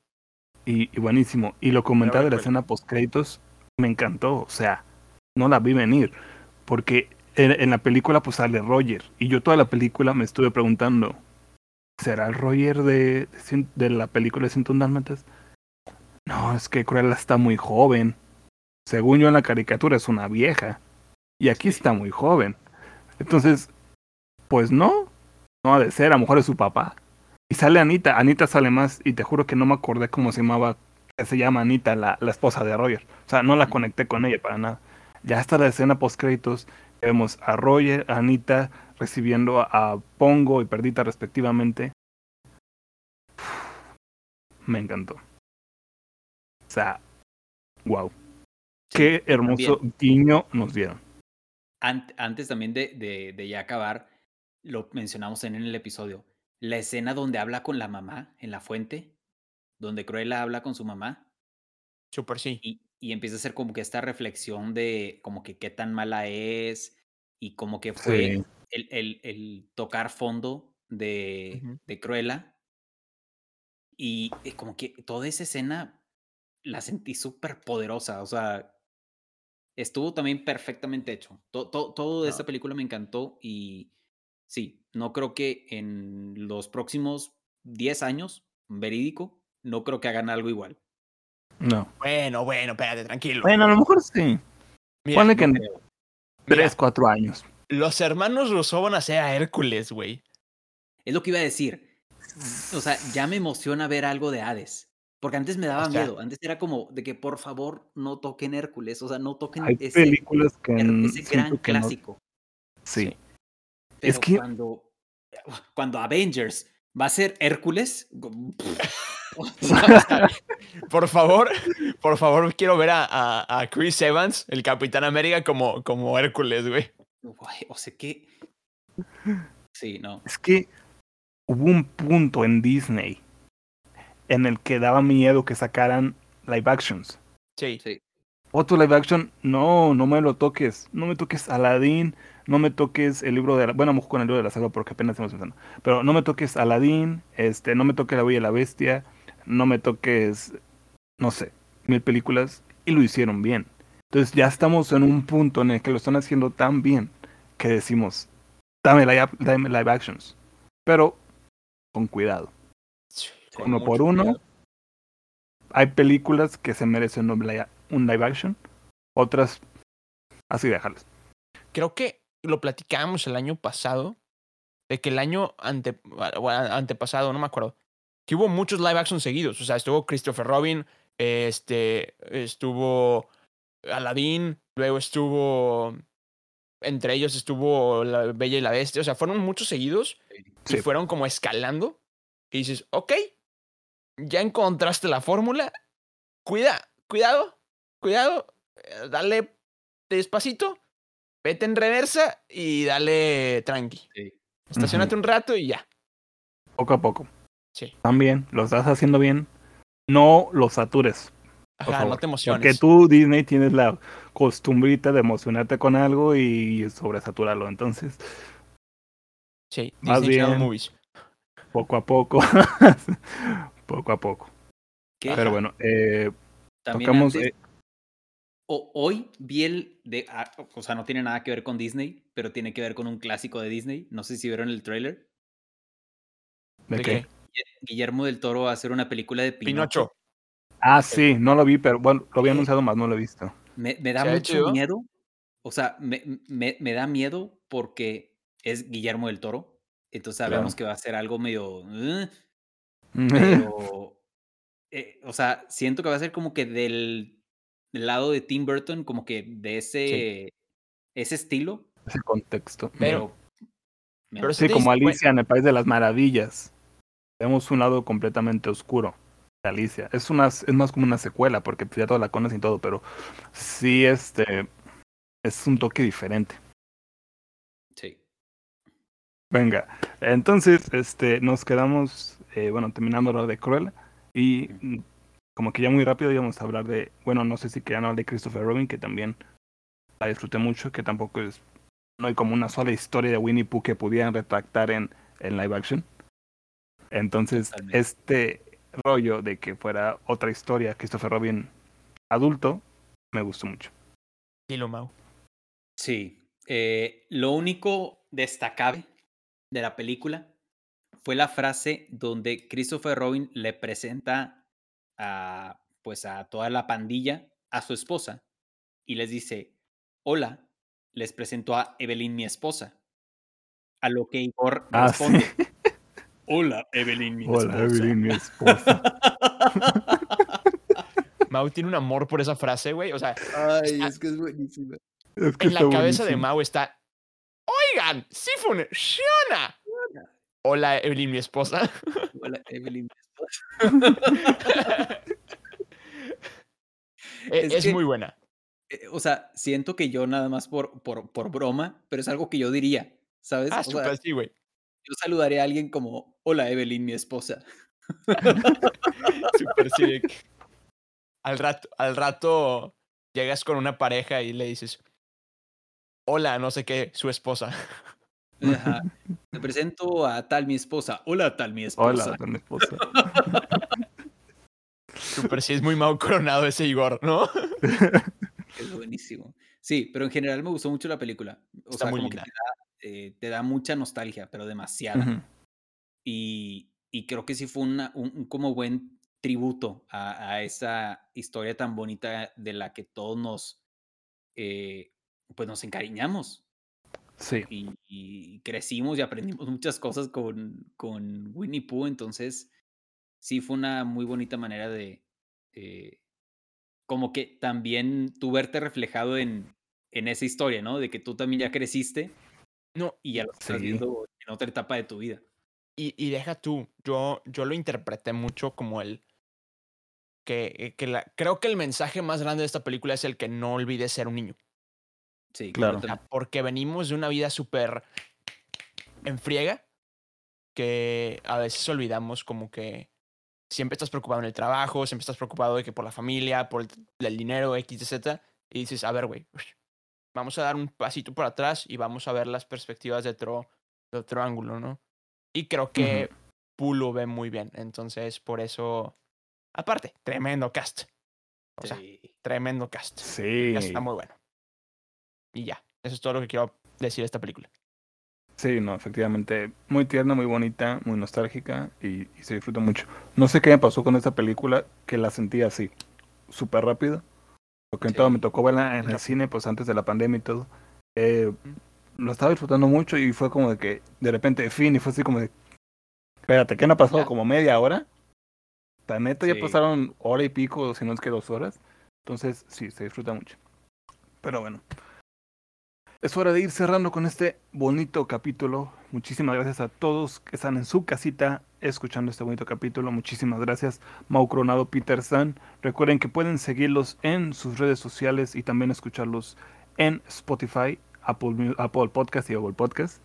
C: Y, y buenísimo. Y lo comentaba de la
D: Cruella.
C: escena post créditos, me encantó. O sea, no la vi venir. Porque en, en la película pues sale Roger. Y yo toda la película me estuve preguntando, ¿será el Roger de, de la película de 101 Dálmatas? No, es que Cruella está muy joven. Según yo en la caricatura es una vieja. Y aquí está muy joven. Entonces, pues no. No ha de ser, a lo mejor es su papá. Y sale Anita, Anita sale más, y te juro que no me acordé cómo se llamaba, que se llama Anita, la, la esposa de Roger. O sea, no la conecté con ella para nada. Ya hasta la escena post créditos, vemos a Roger, a Anita recibiendo a, a Pongo y Perdita respectivamente. Me encantó. O sea, wow.
B: sí,
C: Qué hermoso
B: también.
C: guiño nos dieron.
B: ant- antes también de, de, de ya acabar, lo mencionamos en el episodio. La escena donde habla con la mamá en la fuente, donde Cruella habla con su mamá
D: Súper sí.
B: y, y empieza a hacer como que esta reflexión de como que qué tan mala es y como que fue
C: Sí.
B: el, el, el tocar fondo de, de Cruella. Y eh, como que toda esa escena la sentí súper poderosa. O sea, estuvo también perfectamente hecho. To- to- todo de
D: No.
B: esta película me encantó y sí, no creo que en los próximos 10 años, verídico, no creo que hagan algo igual.
C: No.
D: Bueno, bueno, espérate, tranquilo.
C: Bueno, a lo mejor sí.
D: Mira,
C: Ponle que en
B: creo.
D: mira,
C: 3, 4 años.
D: los hermanos Rousseau van a hacer a Hércules, güey.
B: Es lo que iba a decir. O sea, ya me emociona ver algo de Hades. Porque antes me daba
D: sea-
B: miedo. Antes era como de que por favor no toquen Hércules. O sea, no toquen
C: Hay
B: ese,
C: películas que
B: ese gran
C: que no-
B: clásico.
C: Sí.
B: Pero
C: Es que-
B: cuando, cuando Avengers va a ser Hércules. [laughs] [laughs]
D: Por favor, por favor, quiero ver a, a, a Chris Evans, el Capitán América, como, como Hércules, güey.
B: Guay, o sea que. Sí, no.
C: Es que hubo un punto en Disney en el que daba miedo que sacaran live actions.
D: Sí.
B: Sí.
C: Otro live action, no, no me lo toques. No me toques Aladdin, no me toques el libro de la... Bueno, vamos con el libro de la saga porque apenas estamos empezando. Pero no me toques Aladdin, este, no me toques La Bella y la Bestia, no me toques, no sé, mil películas. Y lo hicieron bien. Entonces ya estamos en un punto en el que lo están haciendo tan bien que decimos, dame live, dame live actions. Pero con cuidado. Uno por uno. Hay películas que se merecen un live, action, otras así déjalas.
D: Creo que lo platicábamos el año pasado, de que el año ante, antepasado, no me acuerdo, que hubo muchos live action seguidos. O sea, estuvo Christopher Robin, este, estuvo Aladdin, luego estuvo, entre ellos estuvo La Bella y la Bestia. O sea, fueron muchos seguidos y
C: Sí.
D: fueron como escalando. Y dices, ok, ya encontraste la fórmula. Cuida, cuidado, cuidado, eh, dale despacito, vete en reversa y dale tranqui.
B: Sí.
D: Estacionate un rato y ya.
C: Poco a poco.
D: Sí.
C: También, lo estás haciendo bien. No lo satures.
D: Ajá, no te emociones.
C: Porque tú, Disney, tienes la costumbrita de emocionarte con algo y sobresaturarlo. Entonces,
D: Sí,
C: Más
D: Disney
C: bien.
D: Movies.
C: poco a poco. [laughs] poco a poco. Pero bueno, eh, tocamos.
B: antes-
C: eh,
B: o- hoy vi el de, ah, o sea, no tiene nada que ver con Disney, pero tiene que ver con un clásico de Disney. No sé si vieron el tráiler.
C: ¿de
D: ¿De
C: qué?
B: Guillermo del Toro va a hacer una película de Pinocho.
D: Pinocho.
C: Ah, sí, no lo vi, pero bueno, lo había
B: Eh,
C: anunciado más, no lo he visto.
B: Me, me da
D: ¿Se ve
B: mucho miedo. O sea, me, me- me da miedo porque es Guillermo del Toro. Entonces sabemos
C: Claro.
B: que va a ser algo medio. "Eh", [laughs] pero. eh, o sea, siento que va a ser como que del, del lado de Tim Burton, como que de ese, ese estilo.
C: Ese contexto.
D: Pero-
B: Pero.
D: sí
C: como Alicia en el País de las Maravillas. Vemos un lado completamente oscuro de Alicia. Es, una, es más como una secuela, porque pues, ya toda la conoces y todo, pero sí, este, es un toque diferente.
B: Sí.
C: Venga, entonces, este, nos quedamos, eh, bueno, terminando hablar de Cruella y como que ya muy rápido íbamos a hablar de, bueno, no sé si querían hablar de Christopher Robin, que también la disfruté mucho, que tampoco es, no hay como una sola historia de Winnie Pooh que pudieran retractar en, en live action. Entonces,
B: Totalmente.
C: este rollo de que fuera otra historia, Christopher Robin adulto, me gustó mucho.
D: Dilo, Mau.
B: Sí. eh, lo único destacable de la película fue la frase donde Christopher Robin le presenta a pues a toda la pandilla a su esposa y les dice, hola, les presento a Evelyn, mi esposa. A lo que Igor
C: Ah, sí.
B: responde, [laughs] hola, Evelyn, mi
C: Hola,
B: esposa.
C: Evelyn, mi esposa. [laughs]
D: Mau tiene un amor por esa frase, güey. O sea,
B: Ay,
D: Está-
B: es que es buenísima.
C: Es que
D: en la cabeza de. Mau está. Oigan, sí funciona. Hola, Evelyn, mi esposa.
B: Hola, Evelyn, mi esposa. [laughs]
D: E-
B: Es
D: es
B: que-
D: muy buena.
B: Eh, O sea, siento que yo nada más por, por, por broma, pero es algo que yo diría, ¿sabes?
D: Ah,
B: o sea,
D: súper sí, güey.
B: yo saludaré a alguien como, hola Evelyn, mi esposa. [laughs]
D: Súper sí. Al rato, al rato llegas con una pareja y le dices, hola, no sé qué, su esposa.
B: Ajá. [laughs] Te presento a tal mi esposa. Hola tal mi esposa.
C: Hola, mi esposa. [laughs]
D: Súper sí, es muy Mau coronado ese Igor, ¿no? [laughs]
B: Es buenísimo. Sí, pero en general me gustó mucho la película. O
D: Está
B: sea,
D: muy
B: como que
D: linda.
B: te da, eh, te da mucha nostalgia, pero demasiada. Y, y creo que sí fue una, un, un como buen tributo a, a esa historia tan bonita de la que todos nos, eh, pues nos encariñamos
C: Sí.
B: y, y crecimos y aprendimos muchas cosas con, con Winnie Pooh, entonces sí fue una muy bonita manera de, como que también tú verte reflejado en, en esa historia, ¿no? De que tú también ya creciste
D: No,
B: y ya lo estás
C: Sí.
B: viendo en otra etapa de tu vida.
D: y, y deja tú, yo, yo lo interpreté mucho como el... Que, eh, que la, creo que el mensaje más grande de esta película es el que no olvides ser un niño.
B: Sí,
C: Claro.
D: Porque venimos de una vida súper en friega que a veces olvidamos como que siempre estás preocupado en el trabajo, siempre estás preocupado de que por la familia, por el, el dinero, X, Z, y dices, a ver, güey, vamos a dar un pasito por atrás y vamos a ver las perspectivas de otro, de otro ángulo, ¿no? Y creo que Pulu lo ve muy bien, entonces por eso, aparte, tremendo cast. O sea, tremendo cast.
C: Sí.
D: Está muy bueno. Y ya, eso es todo lo que quiero decir de esta película.
C: Sí, no, efectivamente, muy tierna, muy bonita, muy nostálgica y, se disfruta mucho. No sé qué me pasó con esta película, que la sentí así, súper rápido. Porque en todo me tocó verla en el cine, pues antes de la pandemia y todo. Eh, lo estaba disfrutando mucho y fue como de que de repente fin y fue así como de, espérate, ¿qué no ha pasado? ¿Como media hora? La neta ya pasaron hora y pico, si no es que dos horas. Entonces, sí, se disfruta mucho. Pero bueno, es hora de ir cerrando con este bonito capítulo. Muchísimas gracias a todos que están en su casita escuchando este bonito capítulo. Muchísimas gracias, Mau Coronado, Peter San. Recuerden que pueden seguirlos en sus redes sociales y también escucharlos en Spotify, Apple, Apple Podcast y Google Podcast.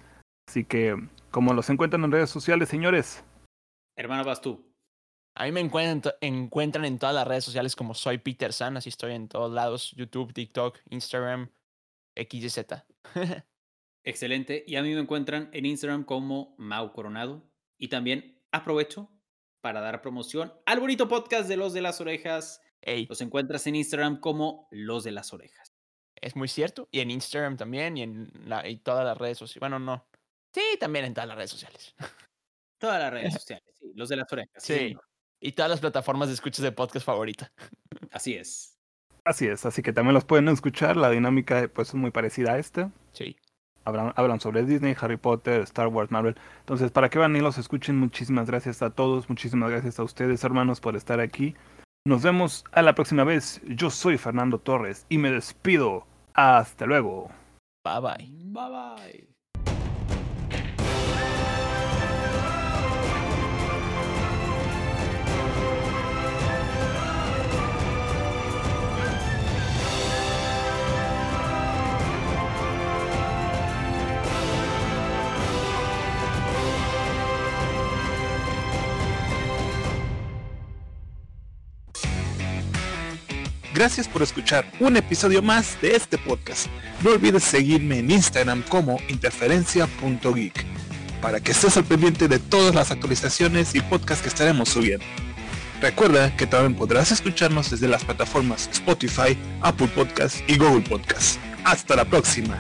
C: Así que, como los encuentran en redes sociales, señores?
B: Hermano, vas tú.
D: A mí me encuentran, encuentran en todas las redes sociales como soy Peter San, así estoy en todos lados, YouTube, TikTok, Instagram, XYZ.
B: Excelente. Y a mí me encuentran en Instagram como Mau Coronado. Y también aprovecho para dar promoción al bonito podcast de Los de las Orejas. Los encuentras en Instagram como Los de las Orejas.
D: Es muy cierto. Y en Instagram también y en y todas las redes sociales. Bueno, no. Sí, también en todas las redes sociales. [laughs]
B: Todas las redes sociales, sí. Los de las Orejas.
D: Sí. Y todas las plataformas de escuchas de podcast favorita. [laughs]
B: Así es.
C: Así es, así que también los pueden escuchar. La dinámica pues, es muy parecida a esta.
D: Sí.
C: Hablan, hablan sobre Disney, Harry Potter, Star Wars, Marvel. Entonces, para que van y los escuchen, muchísimas gracias a todos. Muchísimas gracias a ustedes, hermanos, por estar aquí. Nos vemos a la próxima vez. Yo soy Fernando Torres y me despido. Hasta luego.
D: Bye bye.
B: Bye bye.
A: Gracias por escuchar un episodio más de este podcast. No olvides seguirme en Instagram como interferencia.geek para que estés al pendiente de todas las actualizaciones y podcasts que estaremos subiendo. Recuerda que también podrás escucharnos desde las plataformas Spotify, Apple Podcasts y Google Podcasts. Hasta la próxima.